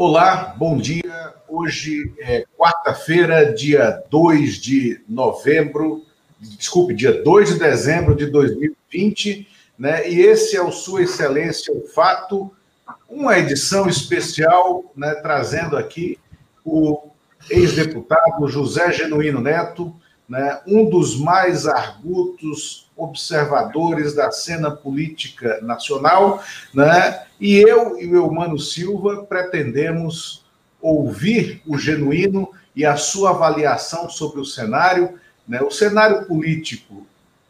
Olá, bom dia. Hoje é quarta-feira, dia 2 de novembro, desculpe, dia 2 de dezembro de 2020, né? E esse é o Sua Excelência o Fato, uma edição especial, né, trazendo aqui o ex-deputado José Genuíno Neto, né, um dos mais argutos observadores da cena política nacional, né, e eu e o Eumano Silva pretendemos ouvir o genuíno e a sua avaliação sobre o cenário, né, o cenário político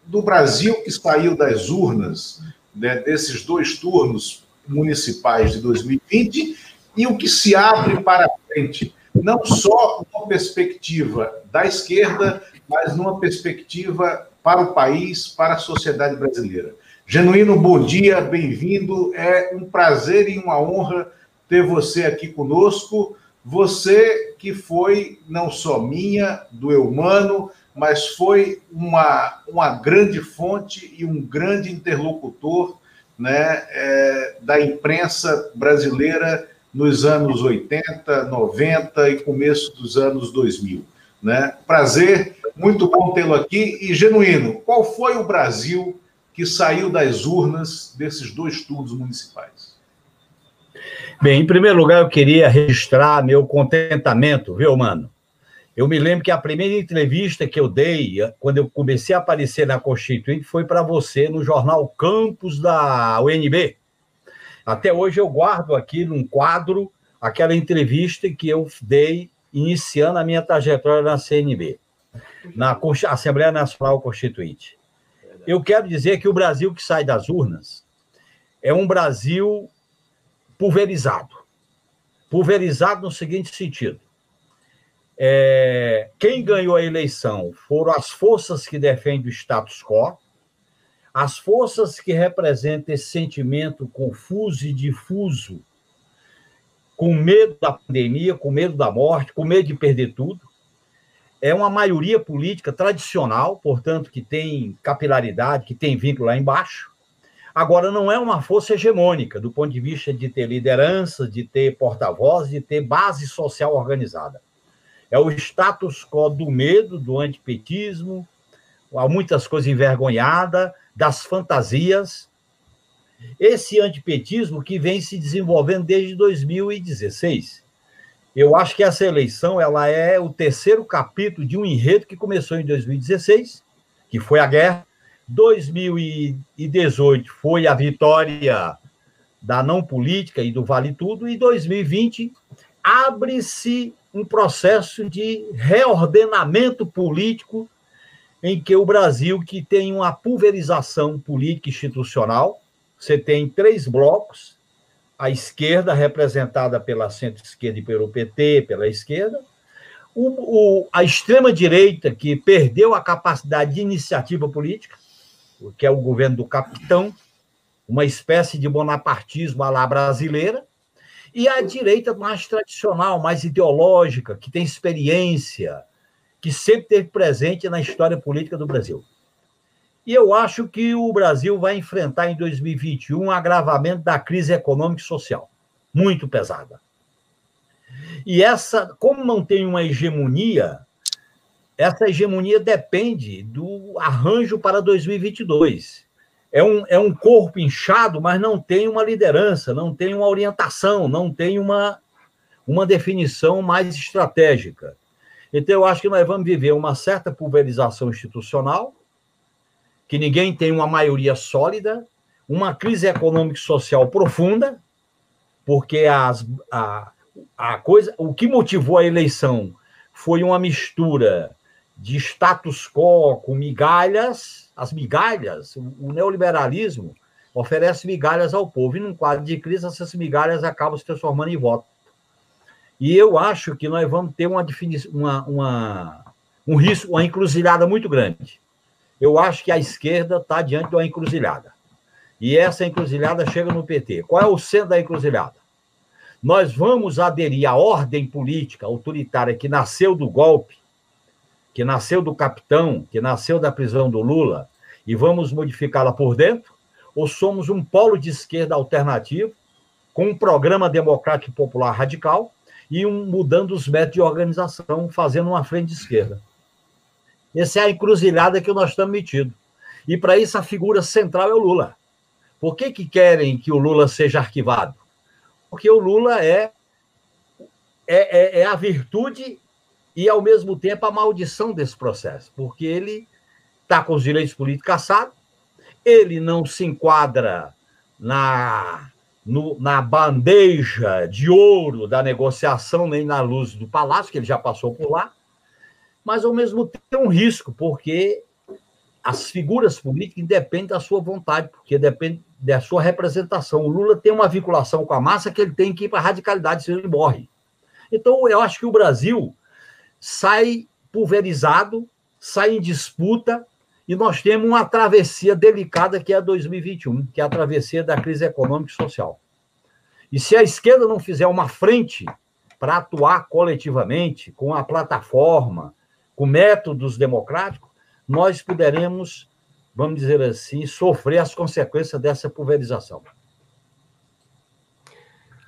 do Brasil que saiu das urnas né, desses dois turnos municipais de 2020 e o que se abre para frente, não só uma perspectiva da esquerda, mas numa perspectiva para o país, para a sociedade brasileira. Genuíno, bom dia, bem-vindo. É um prazer e uma honra ter você aqui conosco. Você que foi não só minha, do Eumano, mas foi uma, uma grande fonte e um grande interlocutor né, é, da imprensa brasileira nos anos 80, 90 e começo dos anos 2000. Né? Prazer, muito bom tê-lo aqui. E, Genuíno, qual foi o Brasil que saiu das urnas desses dois turnos municipais? Bem, em primeiro lugar, eu queria registrar meu contentamento, viu, mano? Eu me lembro que a primeira entrevista que eu dei, quando eu comecei a aparecer na Constituinte, foi para você no jornal Campos da UNB. Até hoje eu guardo aqui num quadro aquela entrevista que eu dei iniciando a minha trajetória na CNB, na Assembleia Nacional Constituinte. Eu quero dizer que o Brasil que sai das urnas é um Brasil pulverizado. Pulverizado no seguinte sentido: é, quem ganhou a eleição foram as forças que defendem o status quo, as forças que representam esse sentimento confuso e difuso com medo da pandemia, com medo da morte, com medo de perder tudo. É uma maioria política tradicional, portanto, que tem capilaridade, que tem vínculo lá embaixo. Agora, não é uma força hegemônica, do ponto de vista de ter liderança, de ter porta-voz, de ter base social organizada. É o status quo do medo, do antipetismo, há muitas coisas envergonhadas, das fantasias, esse antipetismo que vem se desenvolvendo desde 2016. Eu acho que essa eleição ela é o terceiro capítulo de um enredo que começou em 2016, que foi a guerra. 2018 foi a vitória da não política e do vale tudo, e 2020 abre-se um processo de reordenamento político em que o Brasil, que tem uma pulverização política institucional, você tem três blocos, a esquerda, representada pela centro-esquerda e pelo PT, pela esquerda, o, o, a extrema-direita, que perdeu a capacidade de iniciativa política, que é o governo do capitão, uma espécie de bonapartismo à la brasileira, e a direita mais tradicional, mais ideológica, que tem experiência, que sempre esteve presente na história política do Brasil. E eu acho que o Brasil vai enfrentar em 2021 um agravamento da crise econômica e social, muito pesada. E essa, como não tem uma hegemonia, essa hegemonia depende do arranjo para 2022. É um, é um corpo inchado, mas não tem uma liderança, não tem uma orientação, não tem uma, uma definição mais estratégica. Então, eu acho que nós vamos viver uma certa pulverização institucional, que ninguém tem uma maioria sólida, uma crise econômica e social profunda, porque as, a, a coisa, o que motivou a eleição foi uma mistura de status quo com migalhas, as migalhas, o, o neoliberalismo oferece migalhas ao povo, e num quadro de crise, essas migalhas acabam se transformando em voto. E eu acho que nós vamos ter uma, uma, uma, um risco, uma encruzilhada muito grande eu acho que a esquerda está diante de uma encruzilhada. E essa encruzilhada chega no PT. Qual é o centro da encruzilhada? Nós vamos aderir à ordem política autoritária que nasceu do golpe, que nasceu do capitão, que nasceu da prisão do Lula, e vamos modificá-la por dentro? Ou somos um polo de esquerda alternativo, com um programa democrático popular radical e um, mudando os métodos de organização, fazendo uma frente de esquerda. Essa é a encruzilhada que nós estamos metidos. E para isso a figura central é o Lula. Por que, que querem que o Lula seja arquivado? Porque o Lula é, é, é, é a virtude e, ao mesmo tempo, a maldição desse processo, porque ele está com os direitos políticos caçados, ele não se enquadra na, no, na bandeja de ouro da negociação, nem na luz do palácio, que ele já passou por lá, mas, ao mesmo tempo, é um risco, porque as figuras políticas independem da sua vontade, porque depende da sua representação. O Lula tem uma vinculação com a massa que ele tem que ir para a radicalidade, senão ele morre. Então, eu acho que o Brasil sai pulverizado, sai em disputa, e nós temos uma travessia delicada que é a 2021, que é a travessia da crise econômica e social. E se a esquerda não fizer uma frente para atuar coletivamente, com a plataforma, com métodos democráticos, nós poderemos, vamos dizer assim, sofrer as consequências dessa pulverização.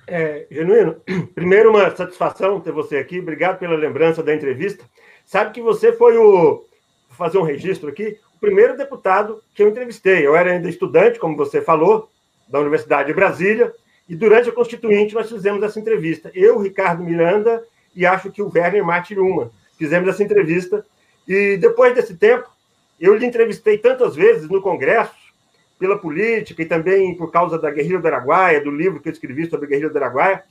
É, Genuíno, primeiro uma satisfação ter você aqui, obrigado pela lembrança da entrevista. Sabe que você foi o, vou fazer um registro aqui, primeiro deputado que eu entrevistei. Eu era ainda estudante, como você falou, da Universidade de Brasília, e durante a Constituinte nós fizemos essa entrevista. Eu, Ricardo Miranda, e acho que o Werner Matiruma. Fizemos essa entrevista. E depois desse tempo, eu lhe entrevistei tantas vezes no Congresso, pela política e também por causa da Guerrilha do Araguaia, do livro que eu escrevi sobre a Guerrilha do Araguaia,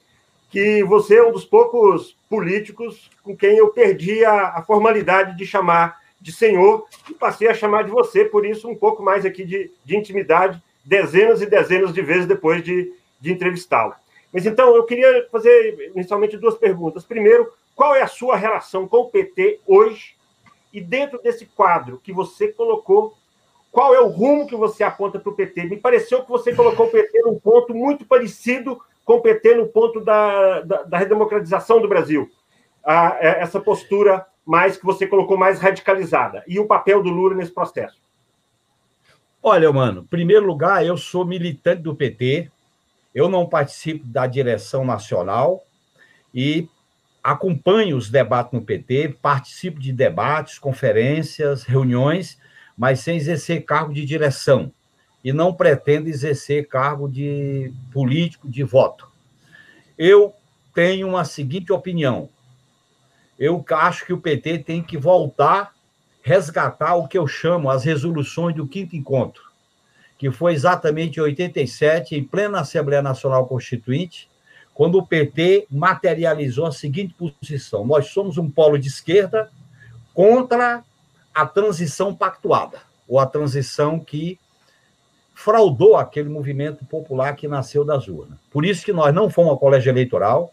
que você é um dos poucos políticos com quem eu perdi a, a formalidade de chamar de senhor e passei a chamar de você, por isso um pouco mais aqui de, de intimidade, dezenas e dezenas de vezes depois de, de entrevistá-lo. Mas então, eu queria fazer inicialmente duas perguntas. Primeiro, qual é a sua relação com o PT hoje? E dentro desse quadro que você colocou, qual é o rumo que você aponta para o PT? Me pareceu que você colocou o PT num ponto muito parecido com o PT no ponto da, da, da redemocratização do Brasil. Ah, essa postura mais que você colocou mais radicalizada. E o papel do Lula nesse processo? Olha, mano, em primeiro lugar, eu sou militante do PT, eu não participo da direção nacional e acompanho os debates no PT, participo de debates, conferências, reuniões, mas sem exercer cargo de direção. E não pretendo exercer cargo de político de voto. Eu tenho uma seguinte opinião: eu acho que o PT tem que voltar, resgatar o que eu chamo as resoluções do quinto encontro, que foi exatamente em 87, em plena Assembleia Nacional Constituinte, quando o PT materializou a seguinte posição: nós somos um polo de esquerda contra a transição pactuada, ou a transição que fraudou aquele movimento popular que nasceu das urnas. Por isso que nós não fomos ao colégio eleitoral,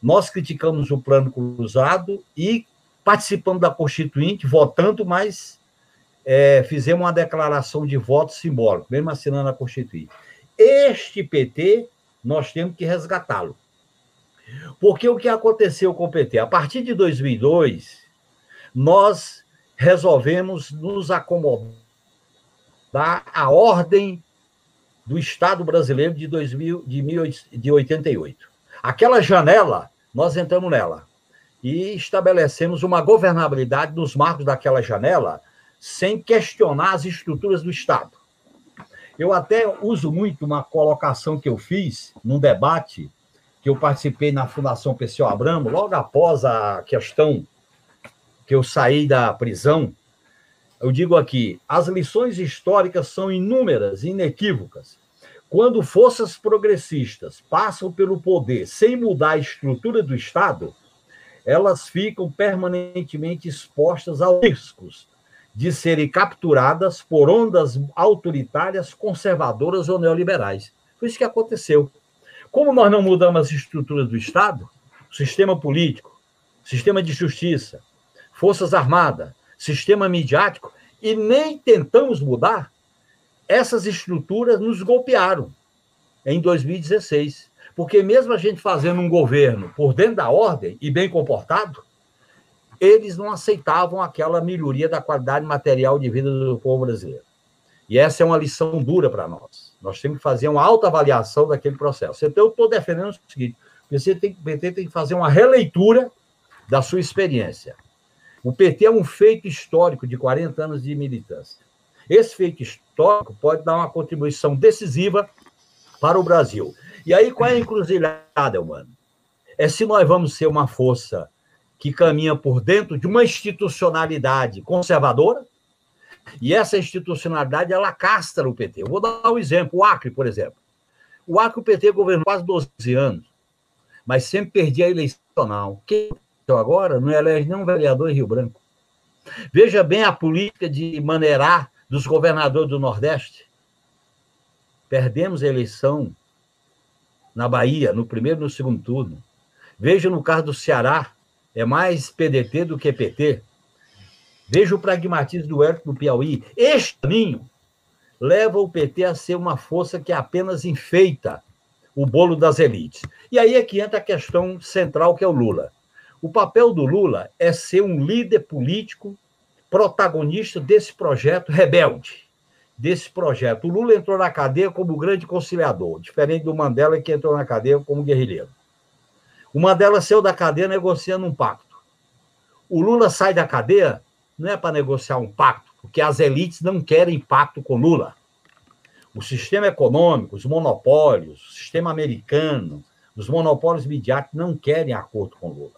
nós criticamos o plano cruzado e participamos da Constituinte, votando, mas é, fizemos uma declaração de voto simbólico, mesmo assinando a Constituinte. Este PT, nós temos que resgatá-lo. Porque o que aconteceu com o PT? A partir de 2002, nós resolvemos nos acomodar à ordem do Estado brasileiro de, 2000, de, 18, de 88. Aquela janela nós entramos nela e estabelecemos uma governabilidade nos marcos daquela janela sem questionar as estruturas do Estado. Eu até uso muito uma colocação que eu fiz num debate que eu participei na Fundação Pessoal Abramo, logo após a questão que eu saí da prisão. Eu digo aqui: as lições históricas são inúmeras, inequívocas. Quando forças progressistas passam pelo poder sem mudar a estrutura do Estado, elas ficam permanentemente expostas a riscos de serem capturadas por ondas autoritárias, conservadoras ou neoliberais. Foi isso que aconteceu. Como nós não mudamos as estruturas do Estado, sistema político, sistema de justiça, forças armadas, sistema midiático, e nem tentamos mudar, essas estruturas nos golpearam em 2016. Porque mesmo a gente fazendo um governo por dentro da ordem e bem comportado, eles não aceitavam aquela melhoria da qualidade material de vida do povo brasileiro. E essa é uma lição dura para nós. Nós temos que fazer uma autoavaliação daquele processo. Então, eu estou defendendo o seguinte: você tem, o PT tem que fazer uma releitura da sua experiência. O PT é um feito histórico de 40 anos de militância. Esse feito histórico pode dar uma contribuição decisiva para o Brasil. E aí, qual é a encruzilhada, mano? É se nós vamos ser uma força que caminha por dentro de uma institucionalidade conservadora, e essa institucionalidade, ela castra o PT. Eu vou dar um exemplo, o Acre, por exemplo. O Acre, o PT governou quase 12 anos, mas sempre perdia a eleição. Quem agora não elege nenhum vereador em Rio Branco. Veja bem a política de maneirar dos governadores do Nordeste. Perdemos a eleição na Bahia, no primeiro e no segundo turno. Veja no caso do Ceará, é mais PDT do que PT. Veja o pragmatismo do Hércules do Piauí. Este caminho leva o PT a ser uma força que apenas enfeita o bolo das elites. E aí é que entra a questão central, que é o Lula. O papel do Lula é ser um líder político protagonista desse projeto rebelde, desse projeto. O Lula entrou na cadeia como grande conciliador, diferente do Mandela, que entrou na cadeia como guerrilheiro. O Mandela saiu da cadeia negociando um pacto. O Lula sai da cadeia não é para negociar um pacto, porque as elites não querem pacto com Lula. O sistema econômico, os monopólios, o sistema americano, os monopólios midiáticos não querem acordo com Lula.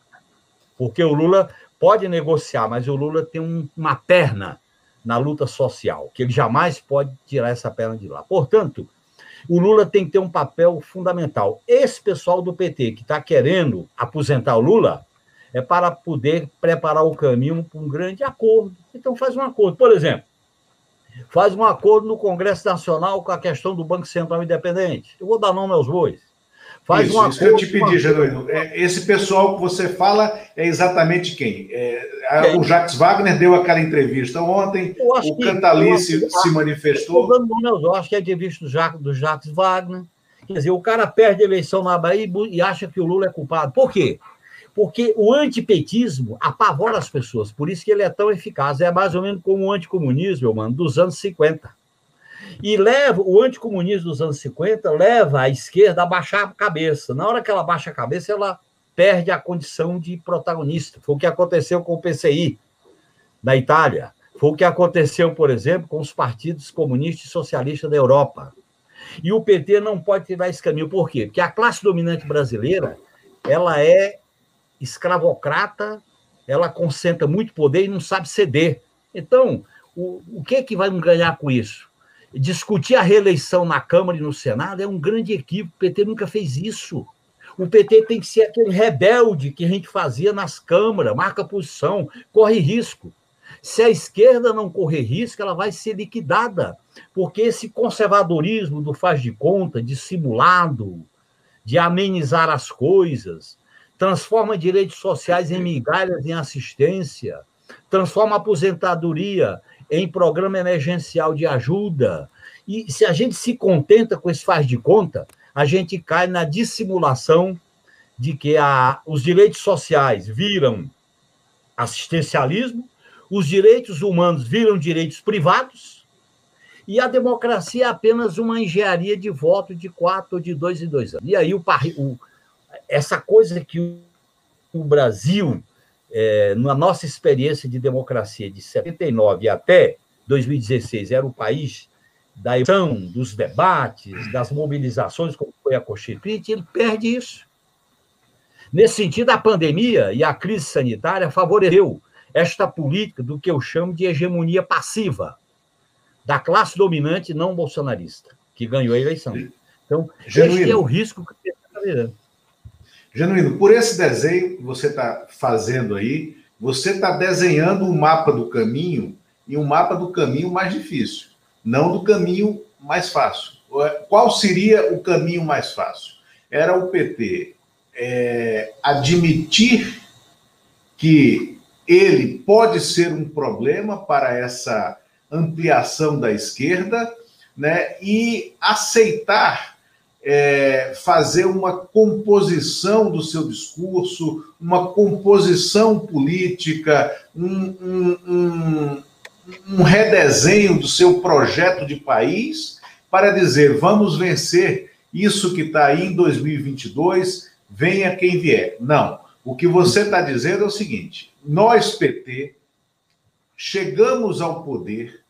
Porque o Lula pode negociar, mas o Lula tem um, uma perna na luta social, que ele jamais pode tirar essa perna de lá. Portanto, o Lula tem que ter um papel fundamental. Esse pessoal do PT que está querendo aposentar o Lula é para poder preparar o caminho para um grande acordo. Então, faz um acordo. Por exemplo, faz um acordo no Congresso Nacional com a questão do Banco Central Independente. Eu vou dar nome aos bois. Faz isso, um isso que eu te pedi, Genuíno. É, esse pessoal que você fala é exatamente quem? É, o Jacques Wagner deu aquela entrevista ontem, o Cantalice se manifestou. Estou dando nome aos bois, acho que é entrevista do Jacques, do Jacques Wagner. Quer dizer, o cara perde a eleição na Bahia e acha que o Lula é culpado. Por quê? Porque o antipetismo apavora as pessoas, por isso que ele é tão eficaz. É mais ou menos como o anticomunismo, mano, dos anos 50. E leva o anticomunismo dos anos 50 leva a esquerda a baixar a cabeça. Na hora que ela baixa a cabeça, ela perde a condição de protagonista. Foi o que aconteceu com o PCI da Itália. Foi o que aconteceu, por exemplo, com os partidos comunistas e socialistas da Europa. E o PT não pode tirar esse caminho. Por quê? Porque a classe dominante brasileira ela é escravocrata, ela concentra muito poder e não sabe ceder. Então, o, o que, é que vai ganhar com isso? Discutir a reeleição na Câmara e no Senado é um grande equívoco. O PT nunca fez isso. O PT tem que ser aquele rebelde que a gente fazia nas câmaras, marca posição, corre risco. Se a esquerda não correr risco, ela vai ser liquidada, porque esse conservadorismo do faz de conta, dissimulado, de amenizar as coisas, transforma direitos sociais em migalhas em assistência, transforma aposentadoria em programa emergencial de ajuda. E se a gente se contenta com esse faz de conta, a gente cai na dissimulação de que a, os direitos sociais viram assistencialismo, os direitos humanos viram direitos privados, e a democracia é apenas uma engenharia de voto de quatro ou de dois em dois anos. E aí o, o, essa coisa que o Brasil, é, na nossa experiência de democracia de 79 até 2016, era o país da emoção, dos debates, das mobilizações, como foi a Constituinte, ele perde isso. Nesse sentido, a pandemia e a crise sanitária favoreceu esta política do que eu chamo de hegemonia passiva da classe dominante não bolsonarista, que ganhou a eleição. Então, Genuíno. esse é o risco que está virando. Genuíno, por esse desenho que você está fazendo aí, você está desenhando um mapa do caminho e um mapa do caminho mais difícil, não do caminho mais fácil. Qual seria o caminho mais fácil? Era o PT é, admitir que ele pode ser um problema para essa ampliação da esquerda, né, e aceitar é, fazer uma composição do seu discurso, uma composição política, um, um, um, um redesenho do seu projeto de país para dizer vamos vencer isso que está aí em 2022, venha quem vier. Não. O que você está dizendo é o seguinte: nós, PT, chegamos ao poder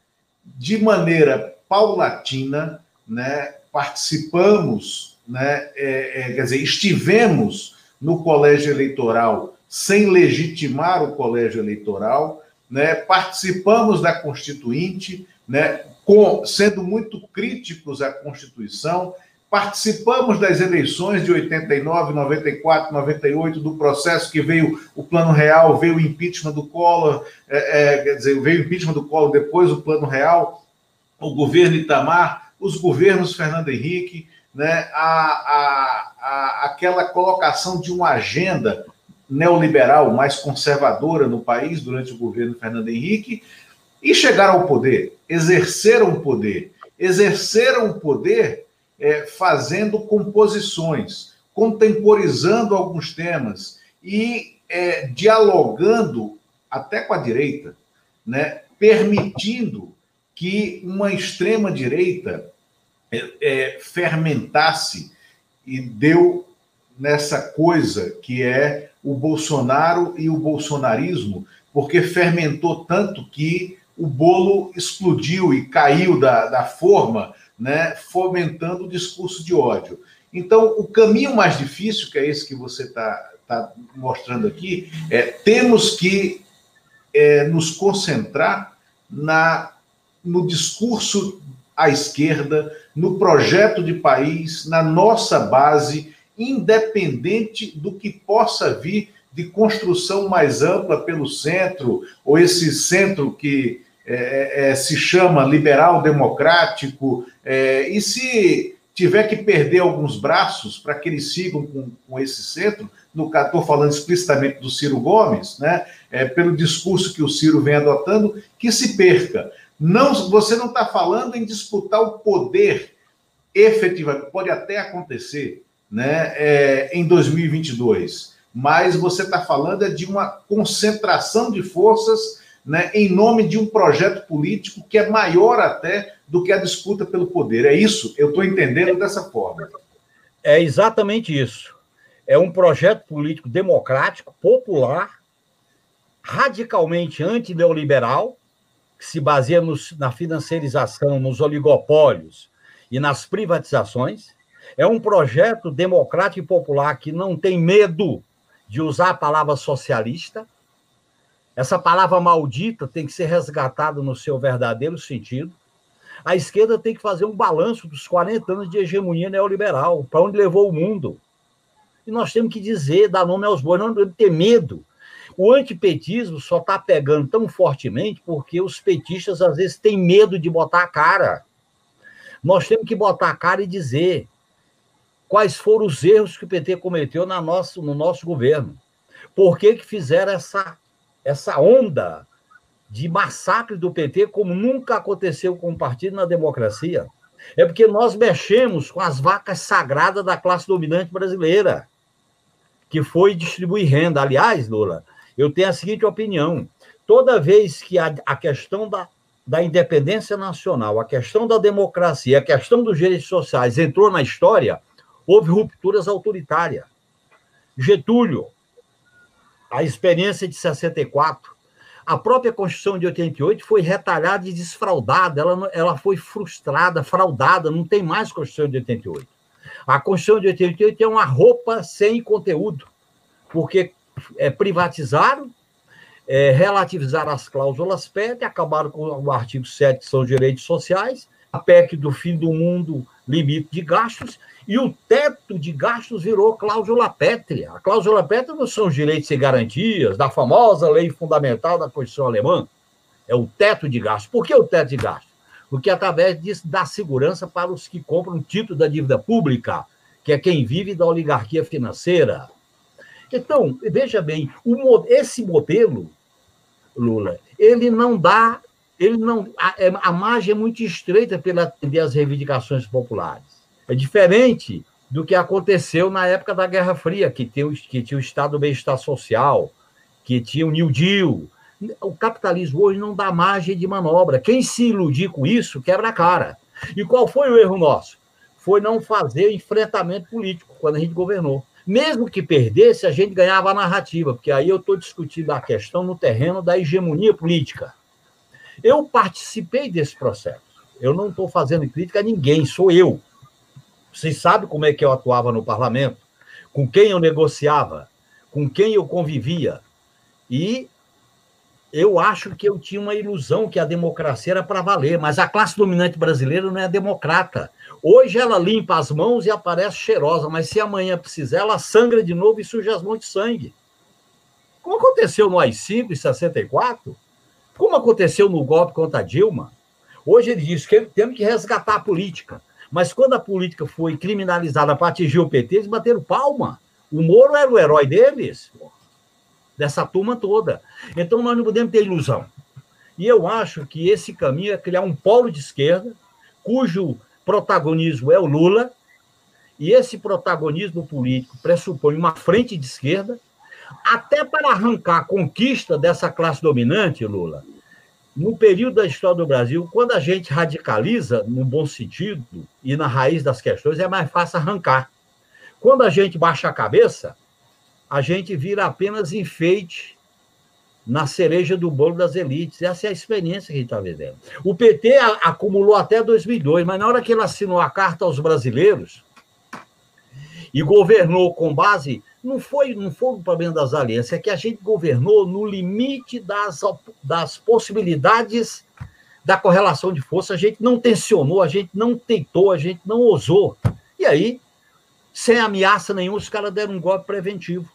de maneira paulatina, né? Participamos, né? É, é, quer dizer, estivemos no colégio eleitoral sem legitimar o colégio eleitoral, né? participamos da Constituinte, né? Com, sendo muito críticos à Constituição, participamos das eleições de 89, 94, 98, do processo que veio o Plano Real, veio o impeachment do Collor, é, é, quer dizer, veio o impeachment do Collor, depois o Plano Real, o governo Itamar, os governos Fernando Henrique, né, a, a, a, aquela colocação de uma agenda neoliberal mais conservadora no país durante o governo Fernando Henrique e chegaram ao poder, exerceram o poder, exerceram o poder é, fazendo composições, contemporizando alguns temas e é, dialogando até com a direita, né, permitindo que uma extrema direita é, é, fermentasse e deu nessa coisa que é o Bolsonaro e o bolsonarismo, porque fermentou tanto que o bolo explodiu e caiu da, da forma, né, fomentando o discurso de ódio. Então, o caminho mais difícil, que é esse que você está tá mostrando aqui, é temos que é, nos concentrar na, no discurso à esquerda, no projeto de país, na nossa base, independente do que possa vir de construção mais ampla pelo centro, ou esse centro que é, é, se chama liberal democrático, é, e se tiver que perder alguns braços para que eles sigam com, com esse centro, no estou falando explicitamente do Ciro Gomes, né, é, pelo discurso que o Ciro vem adotando, que se perca. Não, você não está falando em disputar o poder efetivamente, pode até acontecer né, é, em 2022, mas você está falando é de uma concentração de forças né, em nome de um projeto político que é maior até do que a disputa pelo poder. É isso? Eu estou entendendo dessa forma. É exatamente isso. É um projeto político democrático, popular, radicalmente antineoliberal, que se baseia nos, na financiarização, nos oligopólios e nas privatizações. É um projeto democrático e popular que não tem medo de usar a palavra socialista, essa palavra maldita tem que ser resgatada no seu verdadeiro sentido. A esquerda tem que fazer um balanço dos 40 anos de hegemonia neoliberal, para onde levou o mundo. E nós temos que dizer, dar nome aos bois, não ter medo. O antipetismo só está pegando tão fortemente porque os petistas às vezes têm medo de botar a cara. Nós temos que botar a cara e dizer quais foram os erros que o PT cometeu na nosso, no nosso governo. Por que, que fizeram essa essa onda de massacre do PT como nunca aconteceu com o partido na democracia. É porque nós mexemos com as vacas sagradas da classe dominante brasileira, que foi distribuir renda. Aliás, Lula, eu tenho a seguinte opinião: toda vez que a, a questão da, da independência nacional, a questão da democracia, a questão dos direitos sociais entrou na história, houve rupturas autoritárias. Getúlio, a experiência de 64, a própria Constituição de 88 foi retalhada e desfraudada, ela, ela foi frustrada, fraudada, não tem mais Constituição de 88. A Constituição de 88 é uma roupa sem conteúdo, porque é, privatizaram, é, relativizaram as cláusulas PET, acabaram com o artigo 7, que são os direitos sociais, a PEC do fim do mundo, limite de gastos, e o teto de gastos virou cláusula pétrea. A cláusula pétrea não são os direitos e garantias da famosa lei fundamental da Constituição Alemã. É o teto de gastos. Por que o teto de gastos? Porque através disso dá segurança para os que compram título da dívida pública, que é quem vive da oligarquia financeira. Então, veja bem, o, esse modelo, Lula, ele não dá, ele não, a, é, a margem é muito estreita para atender às reivindicações populares. É diferente do que aconteceu na época da Guerra Fria, que, tem, que tinha o Estado do Bem-Estar Social, que tinha o New Deal, O capitalismo hoje não dá margem de manobra. Quem se iludir com isso, quebra a cara. E qual foi o erro nosso? Foi não fazer enfrentamento político quando a gente governou. Mesmo que perdesse, a gente ganhava a narrativa, porque aí eu estou discutindo a questão no terreno da hegemonia política. Eu participei desse processo. Eu não estou fazendo crítica a ninguém, sou eu. Vocês sabem como é que eu atuava no parlamento, com quem eu negociava, com quem eu convivia. E eu acho que eu tinha uma ilusão que a democracia era para valer, mas a classe dominante brasileira não é democrata. Hoje ela limpa as mãos e aparece cheirosa, mas se amanhã precisar, ela sangra de novo e suja as mãos de sangue. Como aconteceu no AI-5 em 64? Como aconteceu no golpe contra Dilma? Hoje ele diz que temos que resgatar a política. Mas quando a política foi criminalizada para atingir o PT, eles bateram palma. O Moro era o herói deles, dessa turma toda. Então nós não podemos ter ilusão. E eu acho que esse caminho é criar um polo de esquerda, cujo protagonismo é o Lula, e esse protagonismo político pressupõe uma frente de esquerda, até para arrancar a conquista dessa classe dominante, Lula. No período da história do Brasil, quando a gente radicaliza, no bom sentido, e na raiz das questões, é mais fácil arrancar. Quando a gente baixa a cabeça, a gente vira apenas enfeite na cereja do bolo das elites. Essa é a experiência que a gente está vivendo. O PT acumulou até 2002, mas na hora que ele assinou a carta aos brasileiros e governou com base. Não foi, não foi o problema das alianças, é que a gente governou no limite das, das possibilidades da correlação de força. A gente não tensionou, a gente não tentou, a gente não ousou. E aí sem ameaça nenhuma, os caras deram um golpe preventivo.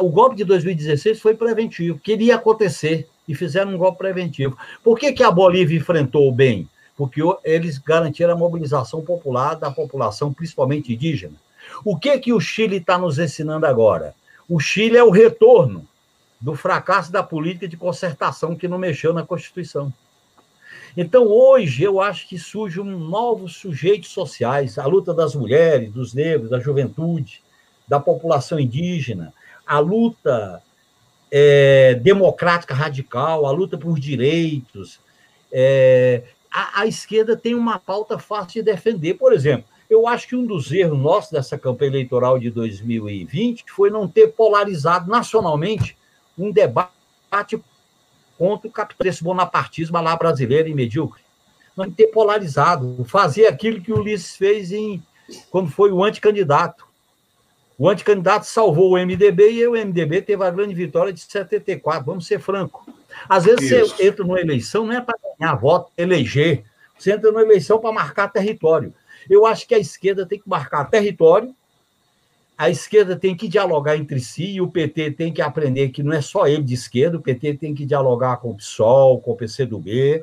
O golpe de 2016 foi preventivo, queria acontecer, e fizeram um golpe preventivo. Por que, que a Bolívia enfrentou bem? Porque eles garantiram a mobilização popular da população, principalmente indígena. O que, que o Chile está nos ensinando agora? O Chile é o retorno do fracasso da política de concertação que não mexeu na Constituição. Então, hoje, eu acho que surgem novos sujeitos sociais, a luta das mulheres, dos negros, da juventude, da população indígena, a luta é, democrática radical, a luta por direitos. É, a, a, esquerda tem uma pauta fácil de defender. Por exemplo, eu acho que um dos erros nossos dessa campanha eleitoral de 2020 foi não ter polarizado nacionalmente um debate contra o capitalismo, bonapartismo lá brasileiro e medíocre. Não ter polarizado, fazer aquilo que o Ulisses fez em, quando foi o anticandidato. O anticandidato salvou o MDB e o MDB teve a grande vitória de 74, vamos ser franco. Às vezes Isso. você entra numa eleição não é para ganhar voto, eleger, você entra numa eleição para marcar território. Eu acho que a esquerda tem que marcar território a esquerda tem que dialogar entre si e o PT tem que aprender que não é só ele de esquerda, o PT tem que dialogar com o PSOL, com o PCdoB,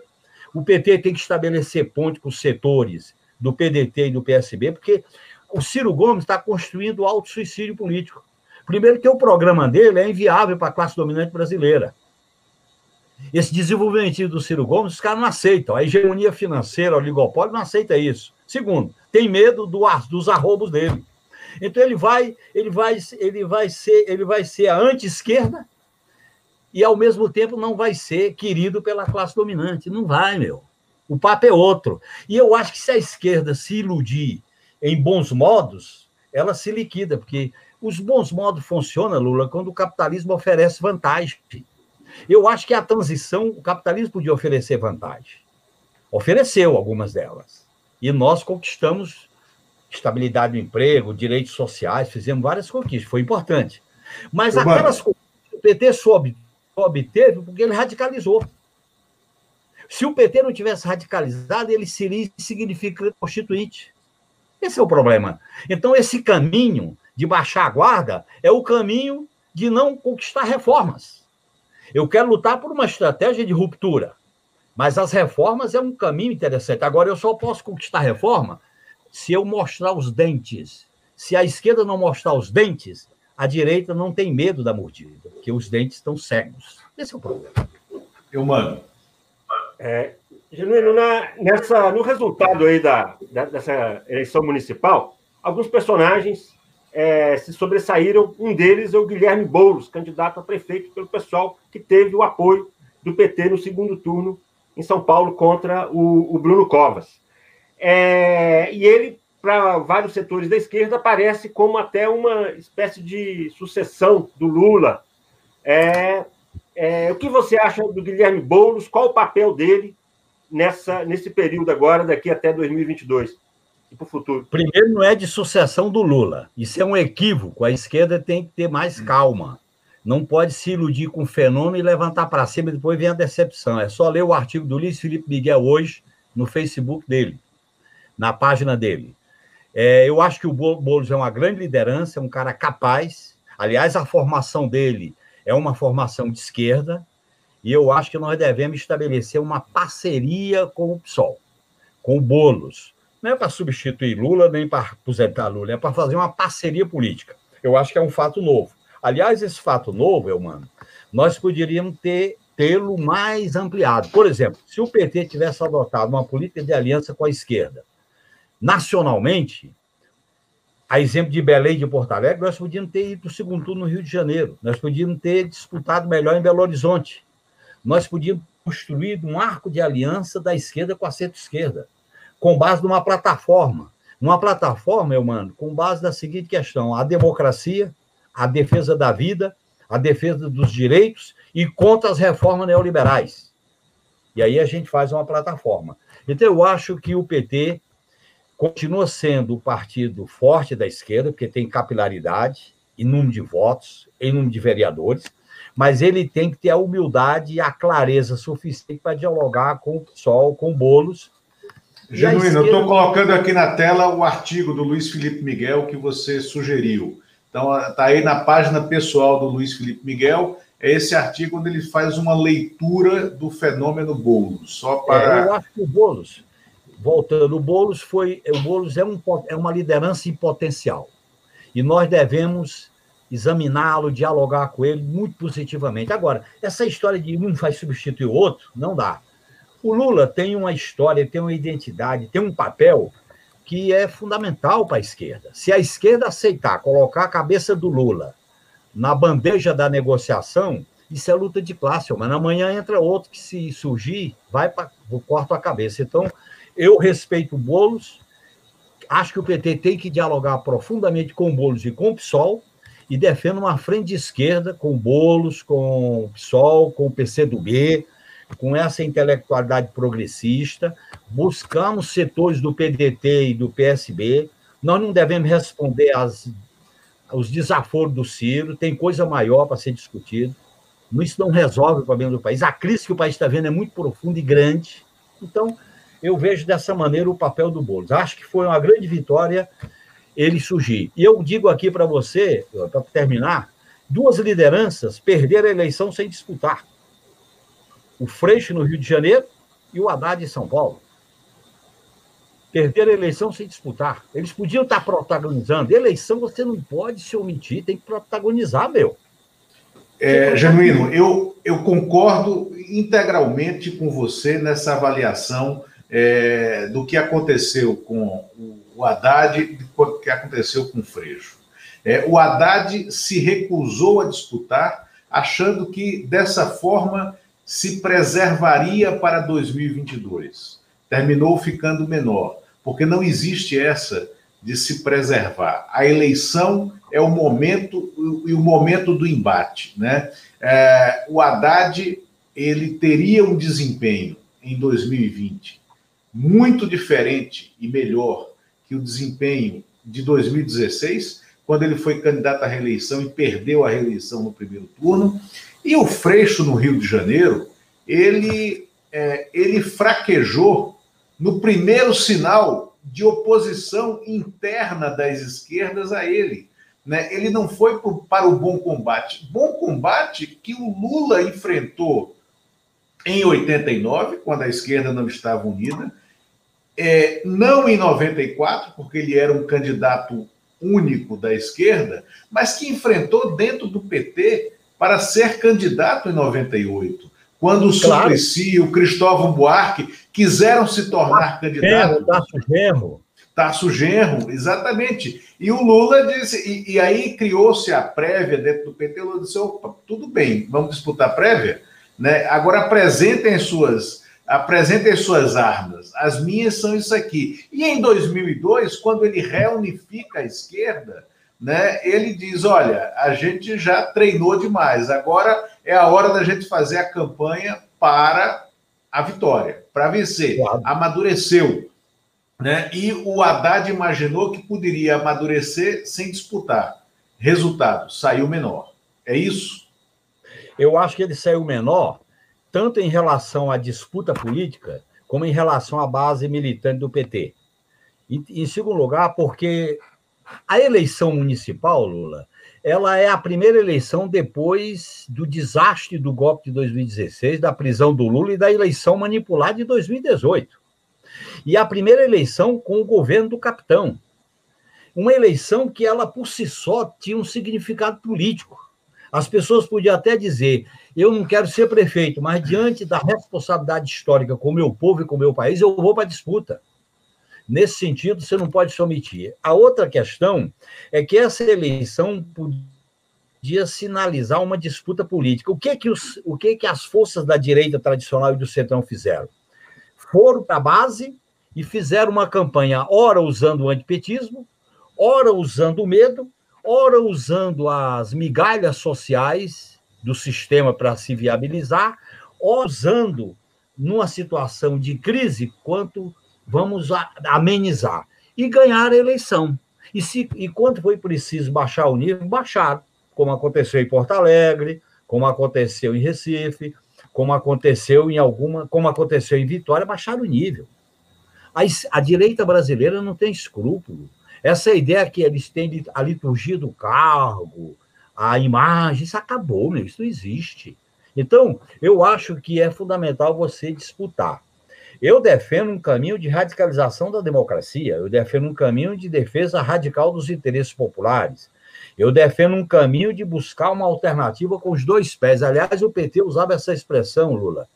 o PT tem que estabelecer ponte com os setores do PDT e do PSB, porque o Ciro Gomes está construindo auto-suicídio político. Primeiro que o programa dele é inviável para a classe dominante brasileira. Esse desenvolvimento do Ciro Gomes, os caras não aceitam. A hegemonia financeira, o oligopólio, não aceita isso. Segundo, tem medo do, dos arrobos dele. Então ele vai, ele vai, ele vai ser, ele vai ser a anti-esquerda e ao mesmo tempo não vai ser querido pela classe dominante. Não vai, meu. O papo é outro. E eu acho que se a esquerda se iludir em bons modos, ela se liquida, porque os bons modos funcionam, Lula, quando o capitalismo oferece vantagem. Eu acho que a transição, o capitalismo podia oferecer vantagem. Ofereceu algumas delas. E nós conquistamos estabilidade do emprego, direitos sociais, fizemos várias conquistas, foi importante. Mas Ô, aquelas coisas o PT só obteve porque ele radicalizou. Se o PT não tivesse radicalizado, ele seria insignificante constituinte. Esse é o problema. Então, esse caminho de baixar a guarda é o caminho de não conquistar reformas. Eu quero lutar por uma estratégia de ruptura, mas as reformas é um caminho interessante. Agora, eu só posso conquistar reforma se eu mostrar os dentes. Se a esquerda não mostrar os dentes, a direita não tem medo da mordida, porque os dentes estão cegos. Esse é o problema. Eu mando. É, Genuíno, na, nessa, no resultado aí da, da, dessa eleição municipal, alguns personagens é, se sobressaíram. Um deles é o Guilherme Boulos, candidato a prefeito pelo pessoal que teve o apoio do PT no segundo turno em São Paulo contra o, o Bruno Covas. É, e ele, para vários setores da esquerda, aparece como até uma espécie de sucessão do Lula. É, é, o que você acha do Guilherme Boulos? Qual o papel dele nessa, nesse período agora, daqui até 2022? E para o futuro? Primeiro, não é de sucessão do Lula. Isso é um equívoco. A esquerda tem que ter mais calma. Não pode se iludir com o fenômeno e levantar para cima e depois vem a decepção. É só ler o artigo do Luiz Felipe Miguel hoje no Facebook dele, na página dele. É, eu acho que o Boulos é uma grande liderança, é um cara capaz. Aliás, a formação dele é uma formação de esquerda, e eu acho que nós devemos estabelecer uma parceria com o PSOL, com o Boulos. Não é para substituir Lula, nem para aposentar Lula, é para fazer uma parceria política. Eu acho que é um fato novo. Aliás, esse fato novo, Elmano, nós poderíamos ter tê-lo mais ampliado. Por exemplo, se o PT tivesse adotado uma política de aliança com a esquerda, nacionalmente, a exemplo de Belém e de Porto Alegre, nós podíamos ter ido para o segundo turno no Rio de Janeiro, nós podíamos ter disputado melhor em Belo Horizonte, nós podíamos construir um arco de aliança da esquerda com a centro-esquerda, com base numa plataforma. Uma plataforma, eu mando, com base na seguinte questão: a democracia, a defesa da vida, a defesa dos direitos e contra as reformas neoliberais. E aí a gente faz uma plataforma. Então, eu acho que o PT continua sendo o partido forte da esquerda, porque tem capilaridade em número de votos, em número de vereadores, mas ele tem que ter a humildade e a clareza suficiente para dialogar com o PSOL, com o Boulos. Genuíno, esquerda... eu estou colocando aqui na tela o artigo do Luiz Felipe Miguel que você sugeriu. Então, está aí na página pessoal do Luiz Felipe Miguel, é esse artigo onde ele faz uma leitura do fenômeno Boulos. Só para... É, eu acho que o Boulos, voltando, o Boulos foi. O Boulos é, um, é uma liderança em potencial. E nós devemos examiná-lo, dialogar com ele muito positivamente. Agora, essa história de um vai substituir o outro, não dá. O Lula tem uma história, tem uma identidade, tem um papel que é fundamental para a esquerda. Se a esquerda aceitar colocar a cabeça do Lula na bandeja da negociação, isso é luta de classe, mas amanhã entra outro que, se surgir, vai para corta a cabeça. Então, eu respeito o Boulos, acho que o PT tem que dialogar profundamente com o Boulos e com o PSOL, e defendo uma frente de esquerda com Boulos, com o PSOL, com o PCdoB, com essa intelectualidade progressista, buscamos setores do PDT e do PSB, nós não devemos responder às, aos desaforos do Ciro, tem coisa maior para ser discutido, isso não resolve o problema do país. A crise que o país está vendo é muito profunda e grande, então eu vejo dessa maneira o papel do Boulos. Acho que foi uma grande vitória ele surgir. E eu digo aqui para você, para terminar, duas lideranças perderam a eleição sem disputar o Freixo no Rio de Janeiro e o Haddad em São Paulo. Perderam a eleição sem disputar. Eles podiam estar protagonizando. Eleição você não pode se omitir, tem que protagonizar, meu. É, Genuíno, eu, eu concordo integralmente com você nessa avaliação é, do que aconteceu com o Haddad e do que aconteceu com o Freixo. É, o Haddad se recusou a disputar, achando que dessa forma se preservaria para 2022. Terminou ficando menor, porque não existe essa de se preservar. A eleição é o momento e o momento do embate, né? É, o Haddad ele teria um desempenho em 2020 muito diferente e melhor que o desempenho de 2016, quando ele foi candidato à reeleição e perdeu a reeleição no primeiro turno, e o Freixo, no Rio de Janeiro, ele, é, ele fraquejou no primeiro sinal de oposição interna das esquerdas a ele. Né? Ele não foi para o bom combate. Bom combate que o Lula enfrentou em 89, quando a esquerda não estava unida, é, não em 94, porque ele era um candidato único da esquerda, mas que enfrentou dentro do PT para ser candidato em 98, quando o claro. Suplicy e o Cristóvão Buarque quiseram se tornar candidatos. Tasso Genro. Tarso Genro, exatamente. E o Lula disse, e, e aí criou-se a prévia dentro do PT, o Lula disse, opa, tudo bem, vamos disputar a prévia, né? Agora apresentem suas, apresentem suas armas. As minhas são isso aqui. E em 2002, quando ele reunifica a esquerda, né, ele diz, olha, a gente já treinou demais, agora é a hora da gente fazer a campanha para a vitória, para vencer. Claro. Amadureceu. Né? E o Haddad imaginou que poderia amadurecer sem disputar. Resultado, saiu menor. É isso? Eu acho que ele saiu menor, tanto em relação à disputa política, como em relação à base militante do PT. E, em segundo lugar, porque a eleição municipal, Lula, ela é a primeira eleição depois do desastre do golpe de 2016, da prisão do Lula e da eleição manipulada de 2018. E a primeira eleição com o governo do capitão. Uma eleição que ela por si só tinha um significado político. As pessoas podiam até dizer: eu não quero ser prefeito, mas diante da responsabilidade histórica com o meu povo e com o meu país, eu vou para a disputa. Nesse sentido, você não pode se omitir. A outra questão é que essa eleição podia sinalizar uma disputa política. O que que, os, o que, que as forças da direita tradicional e do centrão fizeram? Foram para a base e fizeram uma campanha, ora usando o antipetismo, ora usando o medo, ora usando as migalhas sociais do sistema para se viabilizar, ora usando, numa situação de crise, quanto vamos amenizar. E ganhar a eleição. E, se, e quando foi preciso baixar o nível, baixaram, como aconteceu em Porto Alegre, como aconteceu em Recife, como aconteceu em alguma, como aconteceu em Vitória, baixaram o nível. A, a direita brasileira não tem escrúpulo. Essa ideia que eles têm a liturgia do cargo, a imagem, isso acabou, meu, isso não existe. Então, eu acho que é fundamental você disputar. Eu defendo um caminho de radicalização da democracia, eu defendo um caminho de defesa radical dos interesses populares. Eu defendo um caminho de buscar uma alternativa com os dois pés. Aliás, o PT usava essa expressão, Lula,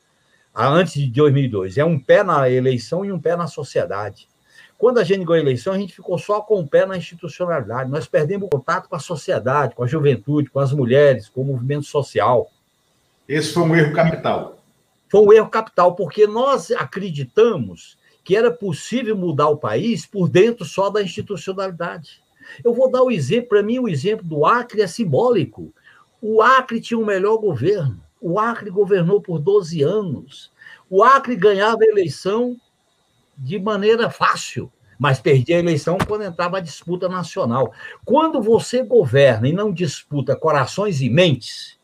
antes de 2002. É um pé na eleição e um pé na sociedade. Quando a gente ganhou a eleição, a gente ficou só com o pé na institucionalidade. Nós perdemos o contato com a sociedade, com a juventude, com as mulheres, com o movimento social. Esse foi um erro capital. Foi um erro capital, porque nós acreditamos que era possível mudar o país por dentro só da institucionalidade. Eu vou dar o um exemplo, para mim, o exemplo do Acre é simbólico. O Acre tinha o um melhor governo. O Acre governou por 12 anos. O Acre ganhava a eleição de maneira fácil, mas perdia a eleição quando entrava a disputa nacional. Quando você governa e não disputa corações e mentes,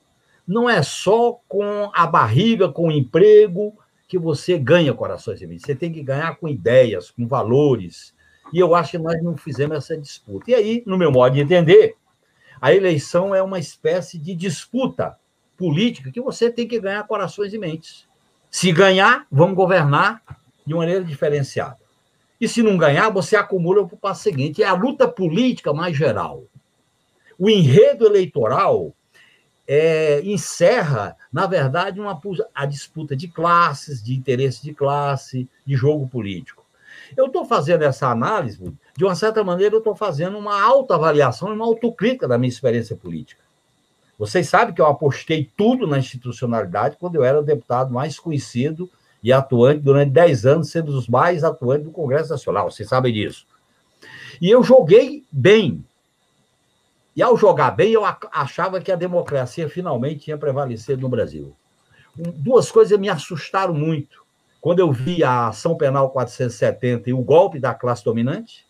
não é só com a barriga, com o emprego, que você ganha corações e mentes. Você tem que ganhar com ideias, com valores. E eu acho que nós não fizemos essa disputa. E aí, no meu modo de entender, a eleição é uma espécie de disputa política que você tem que ganhar corações e mentes. Se ganhar, vamos governar de maneira diferenciada. E se não ganhar, você acumula para o passo seguinte. É a luta política mais geral. O enredo eleitoral é, encerra, na verdade, uma, a disputa de classes, de interesse de classe, de jogo político. Eu estou fazendo essa análise, de uma certa maneira, eu estou fazendo uma autoavaliação e uma autocrítica da minha experiência política. Vocês sabem que eu apostei tudo na institucionalidade quando eu era o deputado mais conhecido e atuante durante 10 anos, sendo os mais atuantes do Congresso Nacional. Vocês sabem disso. E eu joguei bem, e ao jogar bem, eu achava que a democracia finalmente tinha prevalecido no Brasil. Duas coisas me assustaram muito. Quando eu vi a ação penal 470 e o golpe da classe dominante,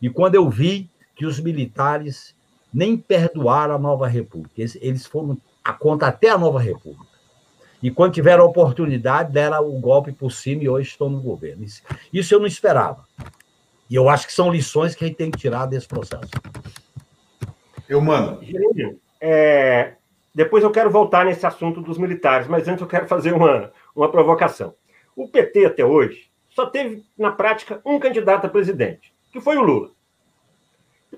e quando eu vi que os militares nem perdoaram a nova república. Eles foram a conta até a nova república. E quando tiveram a oportunidade, deram o golpe por cima e hoje estão no governo. Isso eu não esperava. E eu acho que são lições que a gente tem que tirar desse processo. Eu mando. É, depois eu quero voltar nesse assunto dos militares, mas antes eu quero fazer uma, uma provocação. O PT até hoje só teve, na prática, um candidato a presidente, que foi o Lula.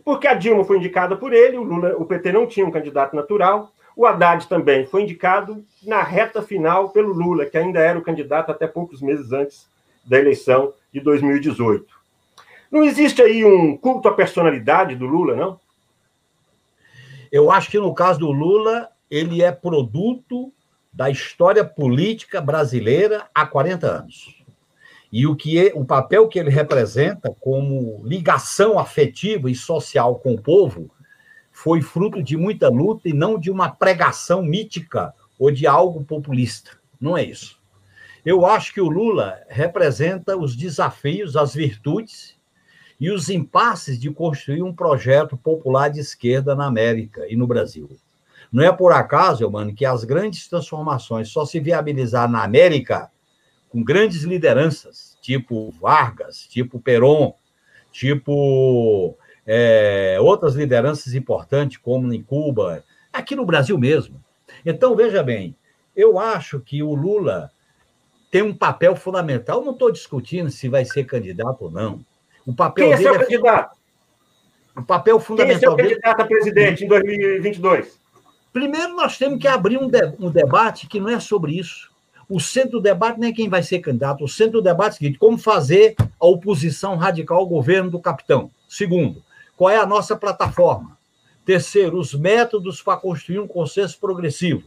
Porque a Dilma foi indicada por ele, o, Lula, o PT não tinha um candidato natural, o Haddad também foi indicado na reta final pelo Lula, que ainda era o candidato até poucos meses antes da eleição de 2018. Não existe aí um culto à personalidade do Lula, não? Eu acho que no caso do Lula, ele é produto da história política brasileira há 40 anos. E o, que é, o papel que ele representa como ligação afetiva e social com o povo foi fruto de muita luta e não de uma pregação mítica ou de algo populista. Não é isso. Eu acho que o Lula representa os desafios, as virtudes e os impasses de construir um projeto popular de esquerda na América e no Brasil. Não é por acaso, mano, que as grandes transformações só se viabilizar na América com grandes lideranças, tipo Vargas, tipo Perón, tipo é, outras lideranças importantes, como em Cuba, aqui no Brasil mesmo. Então, veja bem, eu acho que o Lula tem um papel fundamental. não estou discutindo se vai ser candidato ou não. O papel Quem é seu é... candidato? O papel fundamental Quem é seu candidato a presidente em 2022? Primeiro, nós temos que abrir um, de, um debate que não é sobre isso. O centro do debate não é quem vai ser candidato. O centro do debate é o seguinte: como fazer a oposição radical ao governo do capitão. Segundo, qual é a nossa plataforma? Terceiro, os métodos para construir um consenso progressivo.